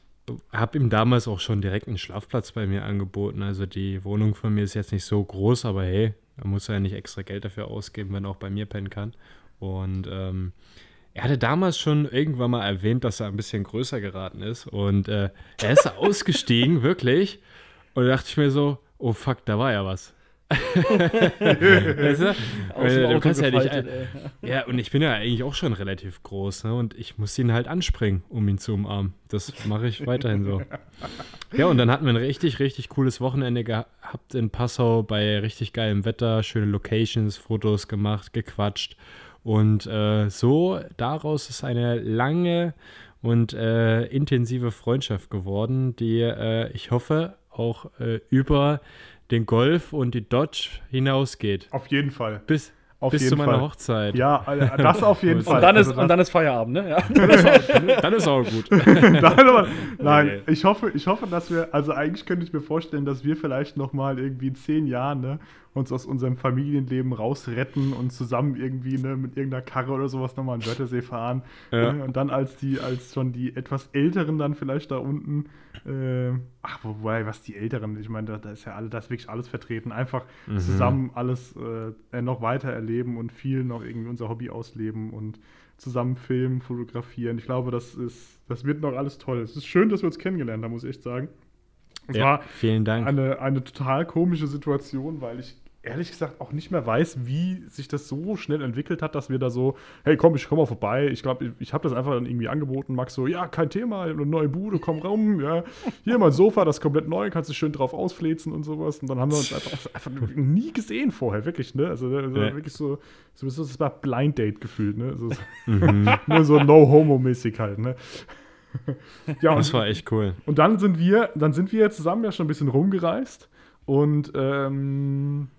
habe ihm damals auch schon direkt einen Schlafplatz bei mir angeboten. Also die Wohnung von mir ist jetzt nicht so groß, aber hey, da muss er ja nicht extra Geld dafür ausgeben, wenn er auch bei mir pennen kann. Und ähm, er hatte damals schon irgendwann mal erwähnt, dass er ein bisschen größer geraten ist. Und äh, er ist ausgestiegen, wirklich. Und da dachte ich mir so, oh fuck, da war ja was. weißt du? Äh, du kannst ja nicht ey. ja, und ich bin ja eigentlich auch schon relativ groß, ne? Und ich muss ihn halt anspringen, um ihn zu umarmen. Das mache ich weiterhin so. Ja, und dann hatten wir ein richtig, richtig cooles Wochenende gehabt in Passau bei richtig geilem Wetter, schöne Locations, Fotos gemacht, gequatscht. Und äh, so daraus ist eine lange und äh, intensive Freundschaft geworden, die äh, ich hoffe auch äh, über den Golf und die Dodge hinausgeht. Auf jeden Fall. Bis, Auf bis jeden zu meiner Fall. Hochzeit. Ja, das auf jeden Und Fall. Und dann, ist, Also und dann ist Feierabend, ne? Ja. Dann ist auch gut. Nein, aber, nein Nee. ich, hoffe, ich hoffe, dass wir, also eigentlich könnte ich mir vorstellen, dass wir vielleicht nochmal irgendwie in zehn Jahren ne, uns aus unserem Familienleben rausretten und zusammen irgendwie ne, mit irgendeiner Karre oder sowas nochmal an Wörthersee fahren. Ja. Ne, und dann als die, als schon die etwas Älteren dann vielleicht da unten, äh, ach, wobei, was die Älteren, ich meine, da, da ist ja alle, da ist wirklich alles vertreten, einfach Mhm. zusammen alles äh, noch weiter erleben und viel noch irgendwie unser Hobby ausleben und zusammen filmen, fotografieren. Ich glaube, das ist, das wird noch alles toll. Es ist schön, dass wir uns kennengelernt haben, muss ich echt sagen. Es Ja, war vielen Dank. eine, eine total komische Situation, weil ich ehrlich gesagt auch nicht mehr weiß, wie sich das so schnell entwickelt hat, dass wir da so, hey komm, ich komme mal vorbei. Ich glaube, ich, ich habe das einfach dann irgendwie angeboten. Max so, ja, kein Thema, eine neue Bude, komm rum, ja. Hier mein Sofa, das ist komplett neu, kannst du schön drauf ausfläzen und sowas. Und dann haben wir uns einfach, einfach nie gesehen vorher, wirklich, ne? Also, also Ja. wirklich so, so, so, das war Blind Date gefühlt, ne? So, so, Mhm. nur so No-Homo-mäßig halt, ne? ja, Das war echt cool. und dann sind wir, dann sind wir zusammen ja schon ein bisschen rumgereist und ähm,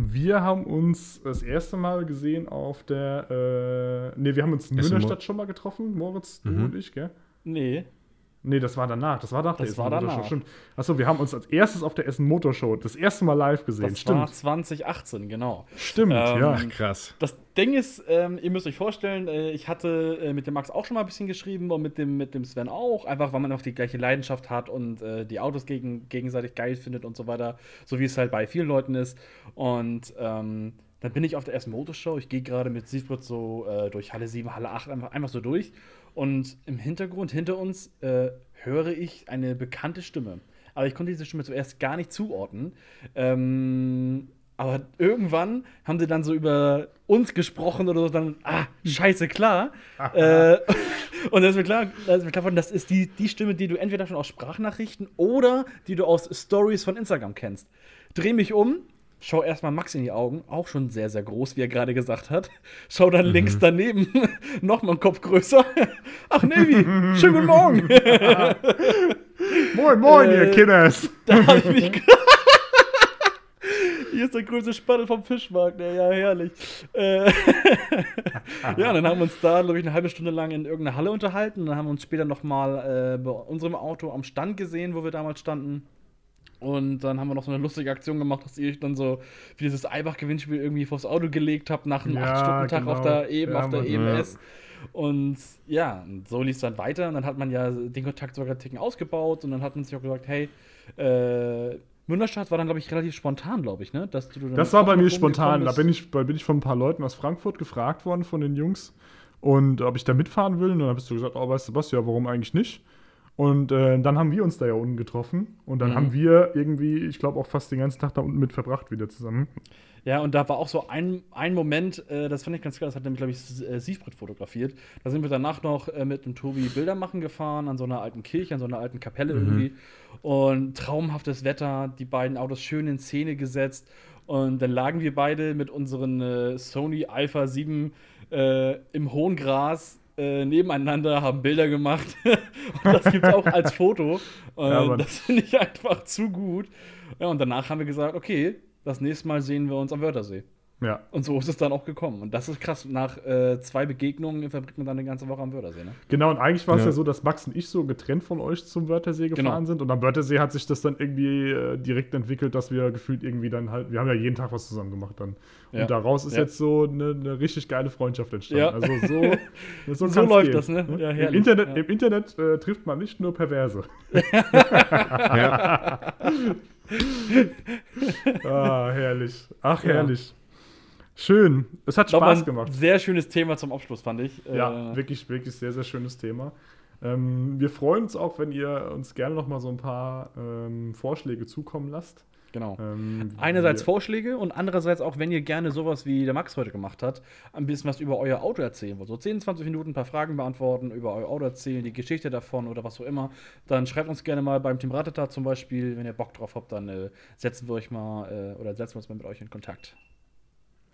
wir haben uns das erste Mal gesehen auf der, äh, nee, wir haben uns in Münnerstadt schon mal getroffen, Moritz, du Mhm. und ich, gell? Nee. Nee, das war danach, das war nach der Das Essen war Motorshow, danach. stimmt. Achso, wir haben uns als erstes auf der Essen Motorshow das erste Mal live gesehen, Das stimmt. war 2018, genau. Stimmt, Ähm, ja. Ach, krass. Das Ding ist, ähm, ihr müsst euch vorstellen, äh, ich hatte äh, mit dem Max auch schon mal ein bisschen geschrieben und mit dem, mit dem Sven auch, einfach weil man auch die gleiche Leidenschaft hat und äh, die Autos gegen, gegenseitig geil findet und so weiter, so wie es halt bei vielen Leuten ist. Und ähm, dann bin ich auf der ersten Motorshow, ich gehe gerade mit Siegfried so äh, durch Halle 7, Halle 8, einfach, einfach so durch. Und im Hintergrund, hinter uns, äh, höre ich eine bekannte Stimme. Aber ich konnte diese Stimme zuerst gar nicht zuordnen. Ähm, aber irgendwann haben sie dann so über uns gesprochen oder so, dann, ah, scheiße, klar. äh, und da ist mir klar, da ist mir klar geworden, das ist die, die Stimme, die du entweder schon aus Sprachnachrichten oder die du aus Stories von Instagram kennst. Dreh mich um, Schau erstmal Max in die Augen, auch schon sehr, sehr groß, wie er gerade gesagt hat. Schau dann Mhm. links daneben, nochmal einen Kopf größer. Ach, Navy, schönen guten Morgen. Moin, moin, Äh, ihr Kinders. Da habe ich mich. Hier ist der größte Spanne vom Fischmarkt. Ja, ja herrlich. Äh, ja, dann haben wir uns da, glaube ich, eine halbe Stunde lang in irgendeiner Halle unterhalten. Dann haben wir uns später noch mal äh, bei unserem Auto am Stand gesehen, wo wir damals standen. Und dann haben wir noch so eine lustige Aktion gemacht, dass ihr euch dann so wie dieses Eibach-Gewinnspiel irgendwie vors Auto gelegt habt nach einem Ja, 8-Stunden-Tag auf genau. der, eben Ja, auf der. EMS. Und ja, und so lief es dann weiter. Und dann hat man ja den Kontakt sogar einen Ticken ausgebaut. Und dann hat man sich auch gesagt, hey, äh, Münderstadt war dann, glaube ich, relativ spontan, glaube ich, ne? Dass du Das war bei mir spontan. Da bin bist. ich, da bin ich von ein paar Leuten aus Frankfurt gefragt worden, von den Jungs. Und ob ich da mitfahren will. Und dann hast du gesagt, oh, weißt du was, ja, warum eigentlich nicht? Und äh, dann haben wir uns da ja unten getroffen. Und dann Mhm. haben wir irgendwie, ich glaube, auch fast den ganzen Tag da unten mit verbracht wieder zusammen. Ja, und da war auch so ein, ein Moment, äh, das fand ich ganz geil, das hat nämlich, glaube ich, äh, Siegfried fotografiert. Da sind wir danach noch äh, mit dem Tobi Bilder machen gefahren, an so einer alten Kirche, an so einer alten Kapelle irgendwie. Und traumhaftes Wetter, die beiden Autos schön in Szene gesetzt. Und dann lagen wir beide mit unseren äh, Sony Alpha 7 äh, im hohen Gras äh, nebeneinander, haben Bilder gemacht. und das gibt es auch als Foto. Und Ja, das finde ich einfach zu gut. Ja, und danach haben wir gesagt, okay, das nächste Mal sehen wir uns am Wörthersee. Ja. Und so ist es dann auch gekommen. Und das ist krass. Nach äh, zwei Begegnungen verbringt man dann eine ganze Woche am Wörthersee. Ne? Genau, und eigentlich war es ja. Ja. so, dass Max und ich so getrennt von euch zum Wörthersee Genau. gefahren sind. Und am Wörthersee hat sich das dann irgendwie äh, direkt entwickelt, dass wir gefühlt irgendwie dann halt, wir haben ja jeden Tag was zusammen gemacht dann. Ja. Und daraus ist Ja. jetzt so eine, eine richtig geile Freundschaft entstanden. Ja. Also so, so, So läuft gehen. das, ne? Ja, Im. Internet, Ja. im Internet äh, trifft man nicht nur Perverse. Ja. ah, herrlich. Ach, Ja. herrlich. Schön. Es hat Spaß gemacht. Sehr schönes Thema zum Abschluss, fand ich. Ja, Äh, wirklich, wirklich sehr, sehr schönes Thema. Ähm, wir freuen uns auch, wenn ihr uns gerne noch mal so ein paar ähm, Vorschläge zukommen lasst. Genau. Ähm, Einerseits Vorschläge und andererseits auch, wenn ihr gerne sowas wie der Max heute gemacht hat, ein bisschen was über euer Auto erzählen wollt. So 10, 20 Minuten ein paar Fragen beantworten, über euer Auto erzählen, die Geschichte davon oder was auch immer. Dann schreibt uns gerne mal beim Team Ratata zum Beispiel, wenn ihr Bock drauf habt, dann äh, setzen wir euch mal äh, oder setzen wir uns mal mit euch in Kontakt.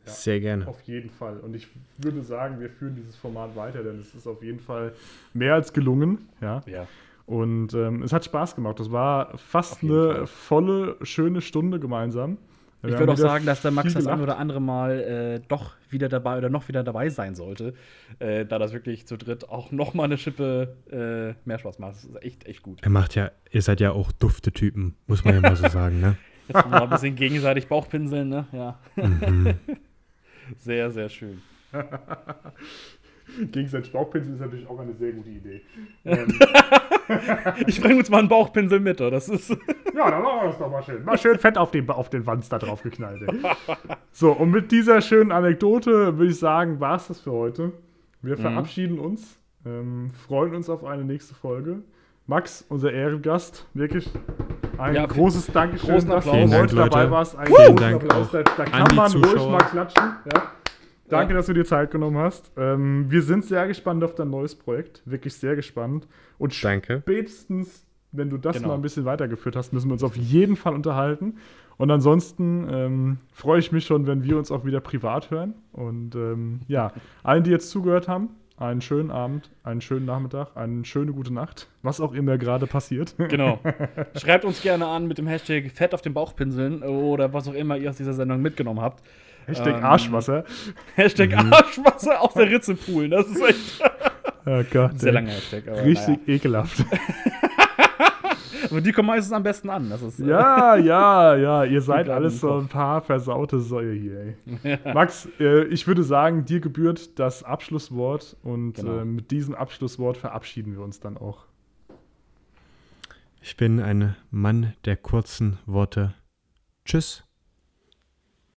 Sehr gerne. Auf jeden Fall. Und ich würde sagen, wir führen dieses Format weiter, denn es ist auf jeden Fall mehr als gelungen. Ja. Ja. Und ähm, es hat Spaß gemacht. Es war fast eine Fall. volle, schöne Stunde gemeinsam. Wir Ich würde auch sagen, dass der Max das ein oder andere Mal äh, doch wieder dabei oder noch wieder dabei sein sollte, äh, da das wirklich zu dritt auch noch mal eine Schippe äh, mehr Spaß macht. Das ist echt, echt gut. Er macht ja, ihr seid ja auch dufte Typen, muss man ja mal so sagen, ne? Jetzt mal ein bisschen gegenseitig Bauchpinseln, ne? Ja. Mhm. Sehr, sehr schön. Gegenseitig Bauchpinsel ist natürlich auch eine sehr gute Idee. ähm, Ich bringe uns mal einen Bauchpinsel mit, oder? Das ist. ja, dann machen wir das doch mal schön. Mal schön fett auf den, auf den Wanz da drauf geknallt. ey. So, und mit dieser schönen Anekdote würde ich sagen, war es das für heute. Wir verabschieden uns, ähm, freuen uns auf eine nächste Folge. Max, unser Ehrengast, wirklich ein Ja, großes Dankeschön, großen dass du heute Dank, dabei warst. Ein Vielen großen Dank Applaus. auch Da, da an kann die man ruhig Zuschauer. mal klatschen. Ja. Danke, Ja. dass du dir Zeit genommen hast. Ähm, wir sind sehr gespannt auf dein neues Projekt. Wirklich sehr gespannt. Und Danke. spätestens, wenn du das Genau. mal ein bisschen weitergeführt hast, müssen wir uns auf jeden Fall unterhalten. Und ansonsten ähm, freue ich mich schon, wenn wir uns auch wieder privat hören. Und ähm, ja, allen, die jetzt zugehört haben, einen schönen Abend, einen schönen Nachmittag, eine schöne gute Nacht, was auch immer gerade passiert. Genau. Schreibt uns gerne an mit dem Hashtag Fett auf den Bauchpinseln oder was auch immer ihr aus dieser Sendung mitgenommen habt. Hashtag Ähm, Arschwasser. Hashtag Arschwasser aus der Ritze poolen. Das ist echt Oh Gott, sehr ey. langer Hashtag. Aber Richtig ekelhaft. Aber die kommen meistens am besten an. Das ist, äh, Ja, ja, ja, ihr seid alles so ein paar versaute Säue hier, ey. Max, äh, ich würde sagen, dir gebührt das Abschlusswort und Genau. äh, mit diesem Abschlusswort verabschieden wir uns dann auch. Ich bin ein Mann der kurzen Worte. Tschüss.